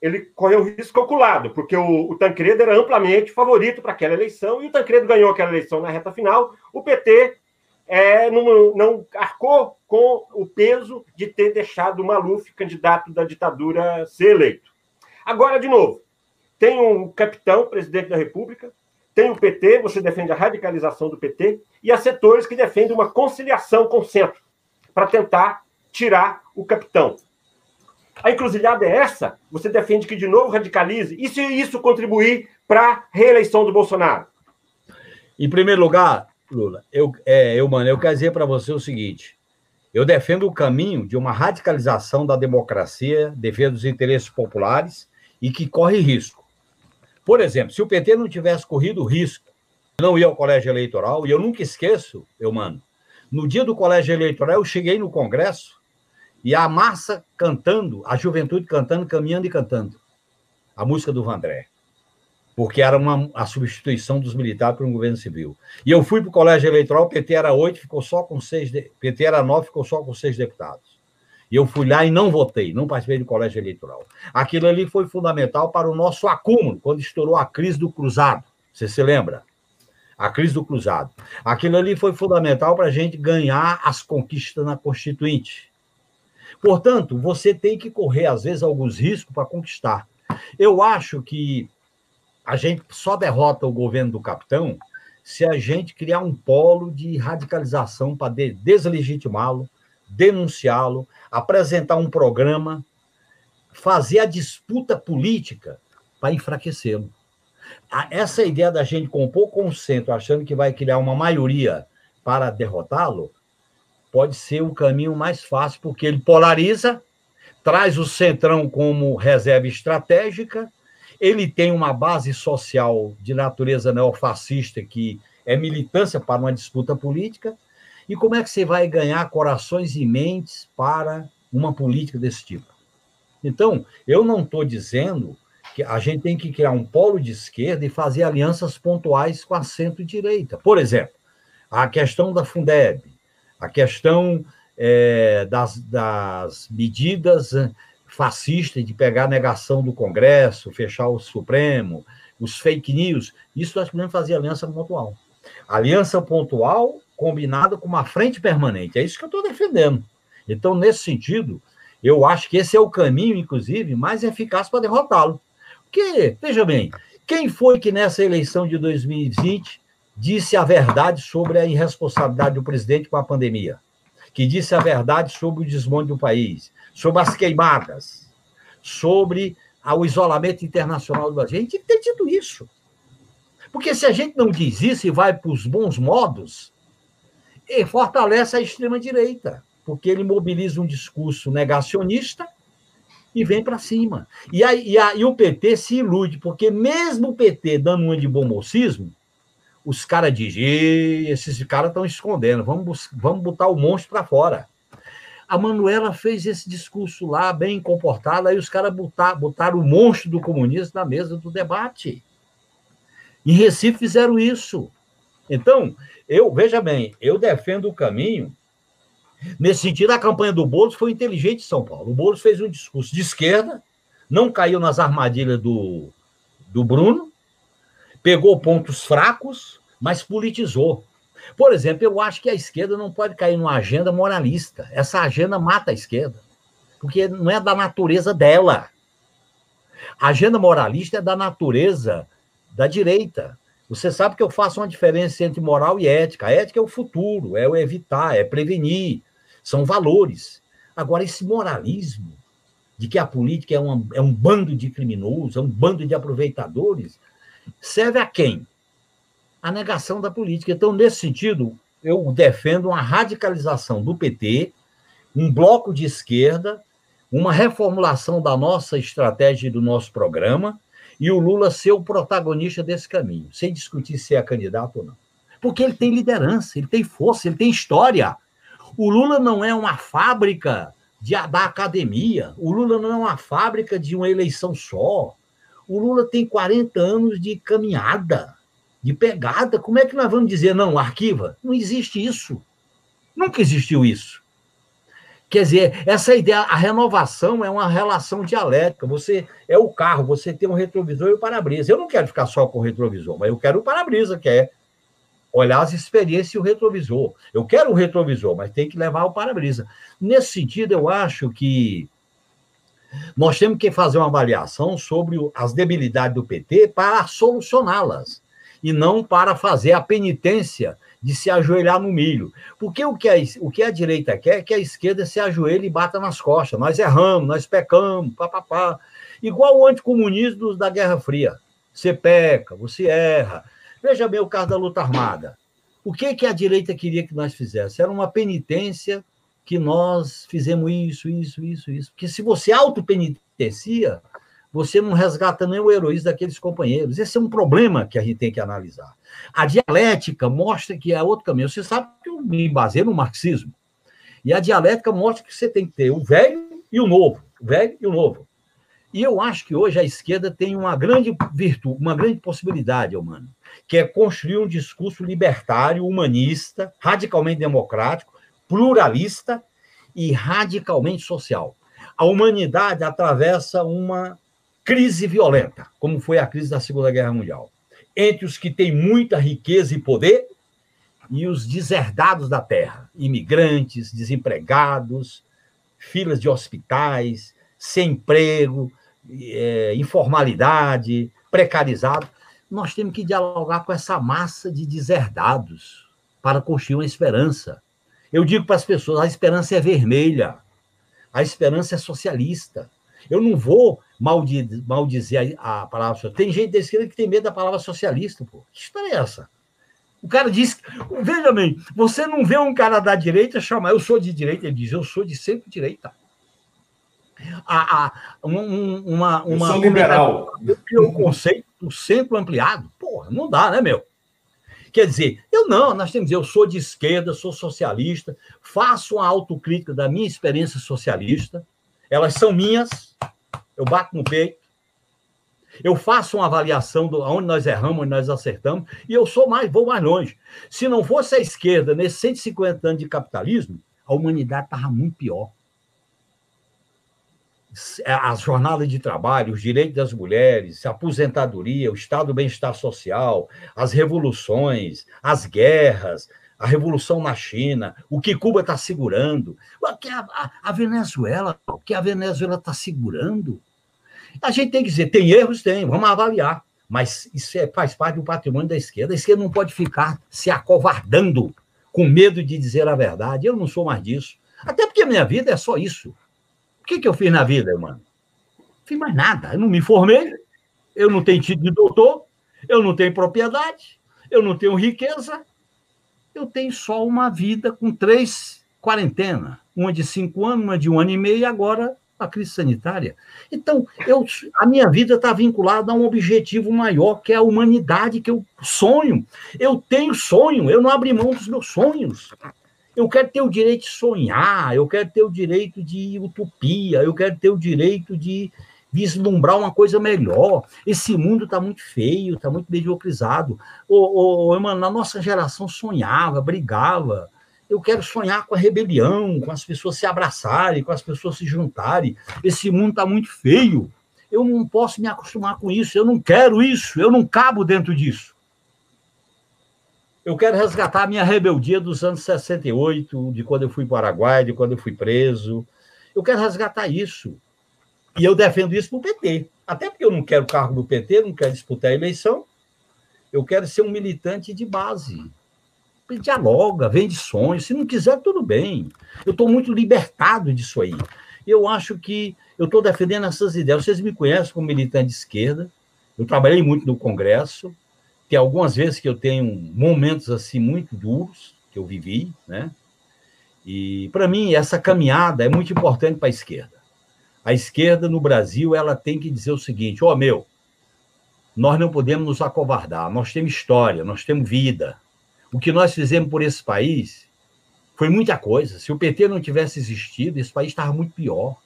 Ele correu um risco calculado, porque o, o Tancredo era amplamente favorito para aquela eleição, e o Tancredo ganhou aquela eleição na reta final. O PT é, não, não arcou com o peso de ter deixado o Maluf, candidato da ditadura, ser eleito. Agora, de novo, tem um capitão, presidente da República, tem o PT, você defende a radicalização do PT, e há setores que defendem uma conciliação com o centro, para tentar tirar o capitão. A encruzilhada é essa? Você defende que de novo radicalize? E se isso contribuir para a reeleição do Bolsonaro? Em primeiro lugar, Lula, eu, é, eu, mano, eu quero dizer para você o seguinte: eu defendo o caminho de uma radicalização da democracia, defesa dos interesses populares e que corre risco. Por exemplo, se o PT não tivesse corrido risco, não ia ao colégio eleitoral, e eu nunca esqueço, eu, mano, no dia do colégio eleitoral, eu cheguei no Congresso e a massa cantando, a juventude cantando, caminhando e cantando. A música do Vandré porque era uma, a substituição dos militares por um governo civil. E eu fui para o colégio eleitoral, PT era oito, ficou só com seis, de, PT era nove, ficou só com seis deputados. E eu fui lá e não votei, não participei do colégio eleitoral. Aquilo ali foi fundamental para o nosso acúmulo, quando estourou a crise do cruzado. Você se lembra? a crise do cruzado. Aquilo ali foi fundamental para a gente ganhar as conquistas na Constituinte. Portanto, você tem que correr, às vezes, alguns riscos para conquistar. Eu acho que a gente só derrota o governo do capitão se a gente criar um polo de radicalização para deslegitimá-lo, denunciá-lo, apresentar um programa, fazer a disputa política para enfraquecê-lo. Essa ideia da gente compor com o centro, achando que vai criar uma maioria para derrotá-lo, pode ser o caminho mais fácil, porque ele polariza, traz o centrão como reserva estratégica, ele tem uma base social de natureza neofascista que é militância para uma disputa política. E como é que você vai ganhar corações e mentes para uma política desse tipo? Então, eu não estou dizendo que a gente tem que criar um polo de esquerda e fazer alianças pontuais com a centro-direita. Por exemplo, a questão da Fundeb, a questão é, das, das medidas fascistas de pegar a negação do Congresso, fechar o Supremo, os fake news, isso nós podemos fazer aliança pontual. Aliança pontual combinada com uma frente permanente. É isso que eu estou defendendo. Então, nesse sentido, eu acho que esse é o caminho, inclusive, mais eficaz para derrotá-lo. Porque, veja bem, quem foi que nessa eleição de 2020 disse a verdade sobre a irresponsabilidade do presidente com a pandemia? Que disse a verdade sobre o desmonte do país, sobre as queimadas, sobre o isolamento internacional do Brasil? A gente tem que ter dito isso. Porque se a gente não diz isso e vai para os bons modos, fortalece a extrema-direita, porque ele mobiliza um discurso negacionista e vem para cima. E, aí, e, a, e o PT se ilude, porque mesmo o PT dando um de bom mocismo, os caras dizem, esses caras estão escondendo, vamos, vamos botar o monstro para fora. A Manuela fez esse discurso lá, bem comportado, aí os caras botaram, botaram o monstro do comunismo na mesa do debate. Em Recife fizeram isso. Então, eu, veja bem, eu defendo o caminho. Nesse sentido, a campanha do Boulos foi inteligente em São Paulo. O Boulos fez um discurso de esquerda, não caiu nas armadilhas do, do Bruno, pegou pontos fracos, mas politizou. Por exemplo, eu acho que a esquerda não pode cair numa agenda moralista. Essa agenda mata a esquerda, porque não é da natureza dela. A agenda moralista é da natureza da direita. Você sabe que eu faço uma diferença entre moral e ética. A ética é o futuro, é o evitar, é prevenir, são valores. Agora, esse moralismo de que a política é, uma, é um bando de criminosos, é um bando de aproveitadores, serve a quem? A negação da política. Então, nesse sentido, eu defendo uma radicalização do PT, um bloco de esquerda, uma reformulação da nossa estratégia e do nosso programa, e o Lula ser o protagonista desse caminho, sem discutir se é candidato ou não. Porque ele tem liderança, ele tem força, ele tem história. O Lula não é uma fábrica de, da academia, o Lula não é uma fábrica de uma eleição só. O Lula tem 40 anos de caminhada, de pegada. Como é que nós vamos dizer, não, arquiva? Não existe isso. Nunca existiu isso. Quer dizer, essa ideia, a renovação é uma relação dialética. Você é o carro, você tem um retrovisor e o para-brisa. Eu não quero ficar só com o retrovisor, mas eu quero o para-brisa, que é olhar as experiências e o retrovisor. Eu quero o retrovisor, mas tem que levar o para-brisa. Nesse sentido, eu acho que nós temos que fazer uma avaliação sobre as debilidades do PT para solucioná-las e não para fazer a penitência de se ajoelhar no milho. Porque o que, a, o que a direita quer é que a esquerda se ajoelhe e bata nas costas. Nós erramos, nós pecamos, papapá. Igual o anticomunismo da Guerra Fria. Você peca, você erra. Veja bem o caso da luta armada. O que, que a direita queria que nós fizéssemos? Era uma penitência que nós fizemos isso, isso, isso, isso. Porque se você autopenitencia, você não resgata nem o heroísmo daqueles companheiros. Esse é um problema que a gente tem que analisar. A dialética mostra que é outro caminho. Você sabe que eu me baseio no marxismo. E a dialética mostra que você tem que ter o velho e o novo. O velho e o novo. E eu acho que hoje a esquerda tem uma grande virtude, uma grande possibilidade, humano, que é construir um discurso libertário, humanista, radicalmente democrático, pluralista e radicalmente social. A humanidade atravessa uma crise violenta, como foi a crise da Segunda Guerra Mundial. entre os que têm muita riqueza e poder e os deserdados da terra, imigrantes, desempregados, filas de hospitais, sem emprego, é, informalidade, precarizado. Nós temos que dialogar com essa massa de deserdados para construir uma esperança. Eu digo para as pessoas: a esperança é vermelha, a esperança é socialista. Eu não vou maldizer a, palavra socialista. Tem gente da esquerda que tem medo da palavra socialista. Pô. Que história é essa? O cara diz. Veja bem, você não vê um cara da direita chamar, eu sou de direita, ele diz, eu sou de centro-direita. A, a, um, uma, uma. Eu sou liberal. O conceito do centro ampliado. Porra, não dá, né, meu? Quer dizer, eu não, nós temos eu sou de esquerda, sou socialista, faço uma autocrítica da minha experiência socialista, elas são minhas, eu bato no peito, eu faço uma avaliação de onde nós erramos, onde nós acertamos, e eu sou mais, vou mais longe. Se não fosse a esquerda nesses 150 anos de capitalismo, a humanidade estava muito pior. As jornadas de trabalho, os direitos das mulheres, a aposentadoria, o estado do bem-estar social, as revoluções, as guerras, a revolução na China, o que Cuba está segurando, o que a, a, Venezuela, o que a Venezuela está segurando. A gente tem que dizer, tem erros? Tem, vamos avaliar. Mas isso é, faz parte do patrimônio da esquerda. A esquerda não pode ficar se acovardando com medo de dizer a verdade. Eu não sou mais disso. Até porque a minha vida é só isso. O que, que eu fiz na vida, mano? Não fiz mais nada. Eu não me formei, eu não tenho título de doutor, eu não tenho propriedade, eu não tenho riqueza, eu tenho só uma vida com três quarentenas. Uma de cinco anos, uma de um ano e meio, e agora a crise sanitária. Então, eu, a minha vida está vinculada a um objetivo maior, que é a humanidade, que eu sonho. Eu tenho sonho, eu não abri mão dos meus sonhos. Eu quero ter o direito de sonhar, eu quero ter o direito de utopia, eu quero ter o direito de vislumbrar uma coisa melhor. Esse mundo está muito feio, está muito mediocrizado. Ô, ô, mano, na nossa geração sonhava, brigava. Eu quero sonhar com a rebelião, com as pessoas se abraçarem, com as pessoas se juntarem. Esse mundo está muito feio. Eu não posso me acostumar com isso, eu não quero isso, eu não cabo dentro disso. Eu quero resgatar a minha rebeldia dos anos 68, de quando eu fui para o Paraguai, de quando eu fui preso. Eu quero resgatar isso. E eu defendo isso para o PT. Até porque eu não quero cargo do PT, não quero disputar a eleição. Eu quero ser um militante de base. Dialoga, vende sonhos. Se não quiser, tudo bem. Eu estou muito libertado disso aí. Eu acho que eu estou defendendo essas ideias. Vocês me conhecem como militante de esquerda. Eu trabalhei muito no Congresso tem algumas vezes que eu tenho momentos assim muito duros que eu vivi, né? E para mim essa caminhada é muito importante para a esquerda. A esquerda no Brasil ela tem que dizer o seguinte: ó oh, meu, nós não podemos nos acovardar. Nós temos história, nós temos vida. O que nós fizemos por esse país foi muita coisa. Se o PT não tivesse existido, esse país estava muito pior.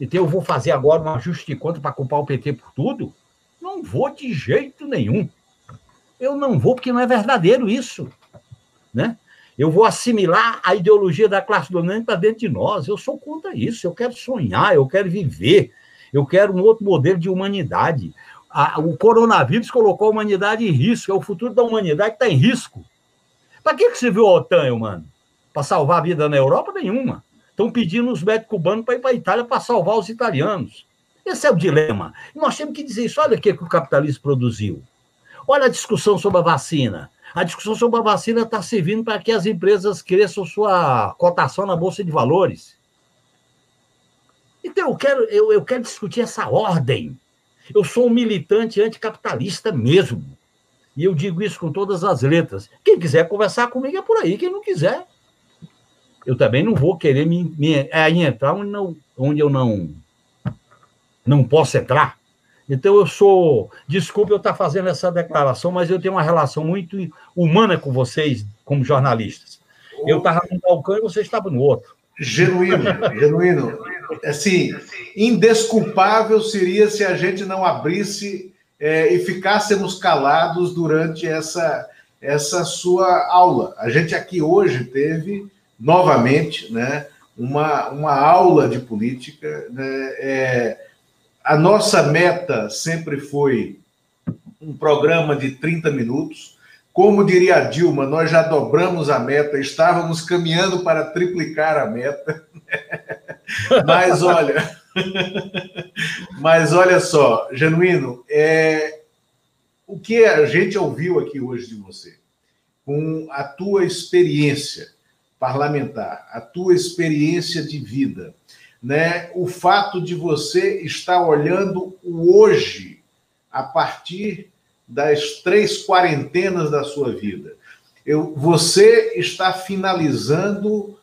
Então eu vou fazer agora um ajuste de conta para culpar o PT por tudo? Não vou de jeito nenhum. Eu não vou porque não é verdadeiro isso, né? Eu vou assimilar a ideologia da classe dominante para dentro de nós. Eu sou contra isso. Eu quero sonhar, eu quero viver, eu quero um outro modelo de humanidade. A, o coronavírus colocou a humanidade em risco. É o futuro da humanidade que está em risco. Para que, que você viu a OTAN, mano? Para salvar a vida na Europa? Nenhuma. Estão pedindo os médicos cubanos para ir para a Itália para salvar os italianos. Esse é o dilema. E nós temos que dizer isso. Olha o que, que o capitalismo produziu. Olha a discussão sobre a vacina. A discussão sobre a vacina está servindo para que as empresas cresçam sua cotação na Bolsa de Valores. Então, eu quero, eu, eu quero discutir essa ordem. Eu sou um militante anticapitalista mesmo. E eu digo isso com todas as letras. Quem quiser conversar comigo é por aí. Quem não quiser, eu também não vou querer me, me é, entrar onde, não, onde eu não, não posso entrar. Então eu sou, desculpe eu estar fazendo essa declaração, mas eu tenho uma relação muito humana com vocês, como jornalistas. Eu estava num balcão e você estava no outro. Genuíno, genuíno. Assim, indesculpável seria se a gente não abrisse é, e ficássemos calados durante essa, essa sua aula. A gente aqui hoje teve, novamente, né, uma, uma aula de política, né, é, a nossa meta sempre foi um programa de 30 minutos. Como diria a Dilma, nós já dobramos a meta, estávamos caminhando para triplicar a meta. Mas olha, mas olha só, Genuíno, é, o que a gente ouviu aqui hoje de você, com a tua experiência parlamentar, a tua experiência de vida, né? O fato de você estar olhando o hoje a partir das três quarentenas da sua vida. Eu, você está finalizando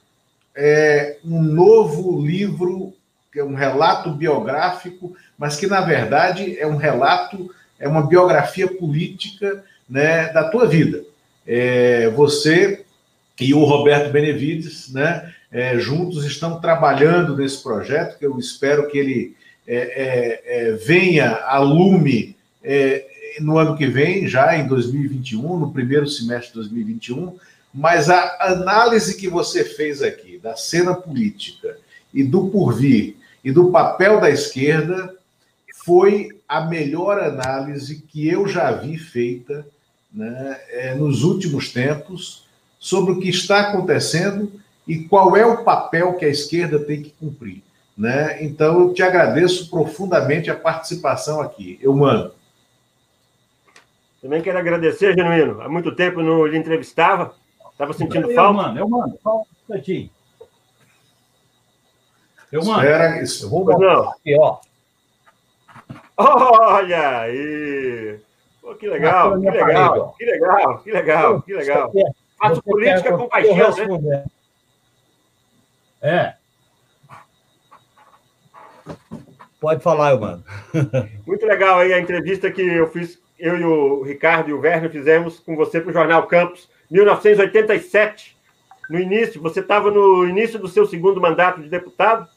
é, um novo livro, que é um relato biográfico, mas que, na verdade, é um relato, é uma biografia política né, da tua vida. É, você e o Roberto Benevides, né, é, juntos estão trabalhando nesse projeto, que eu espero que ele é, é, é venha a lume é, no ano que vem, já em 2021, no primeiro semestre de 2021, mas a análise que você fez aqui da cena política e do porvir e do papel da esquerda foi a melhor análise que eu já vi feita né, é, nos últimos tempos sobre o que está acontecendo e qual é o papel que a esquerda tem que cumprir. Né? Então, eu te agradeço profundamente a participação aqui. Eu mando. Também quero agradecer, Genuíno. Há muito tempo não lhe entrevistava. Estava sentindo eu, falta? Mano, eu mando, só um instantinho. Eu mando. Espera isso. Eu vou botar aqui, ó. Olha aí! Pô, que legal, que legal, que legal, que legal, que legal. Faço política com paixão, né? É. Pode falar, mano. Muito legal aí a entrevista que eu fiz, eu e o Ricardo e o Werner fizemos com você para o Jornal Campus 1987, no início, você estava no início do seu segundo mandato de deputado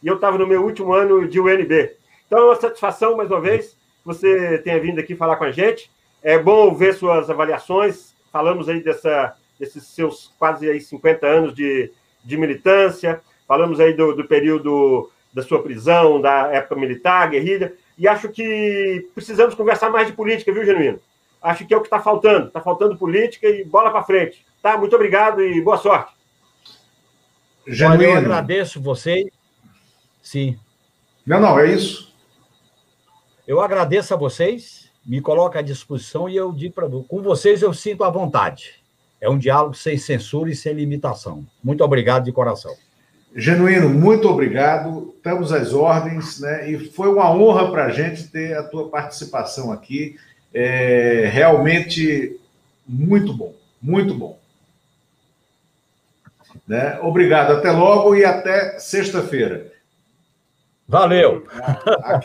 e eu estava no meu último ano de UNB. Então é uma satisfação, mais uma vez, que você tenha vindo aqui falar com a gente. É bom ver suas avaliações. Falamos aí dessa, desses seus quase aí 50 anos de, de militância, falamos aí do, do período da sua prisão, da época militar, guerrilha, e acho que precisamos conversar mais de política, viu, Genuíno? Acho que é o que está faltando. Está faltando política e bola para frente. Tá? Muito obrigado e boa sorte. Genuíno. Eu agradeço você. Sim. Não, não, é isso. Eu agradeço a vocês, me coloco à disposição e eu digo para com vocês eu sinto a vontade. É um diálogo sem censura e sem limitação. Muito obrigado de coração. Genuíno, muito obrigado. Estamos às ordens, né? E foi uma honra para a gente ter a tua participação aqui é realmente muito bom, muito bom. Né? Obrigado, até logo e até sexta-feira. Valeu.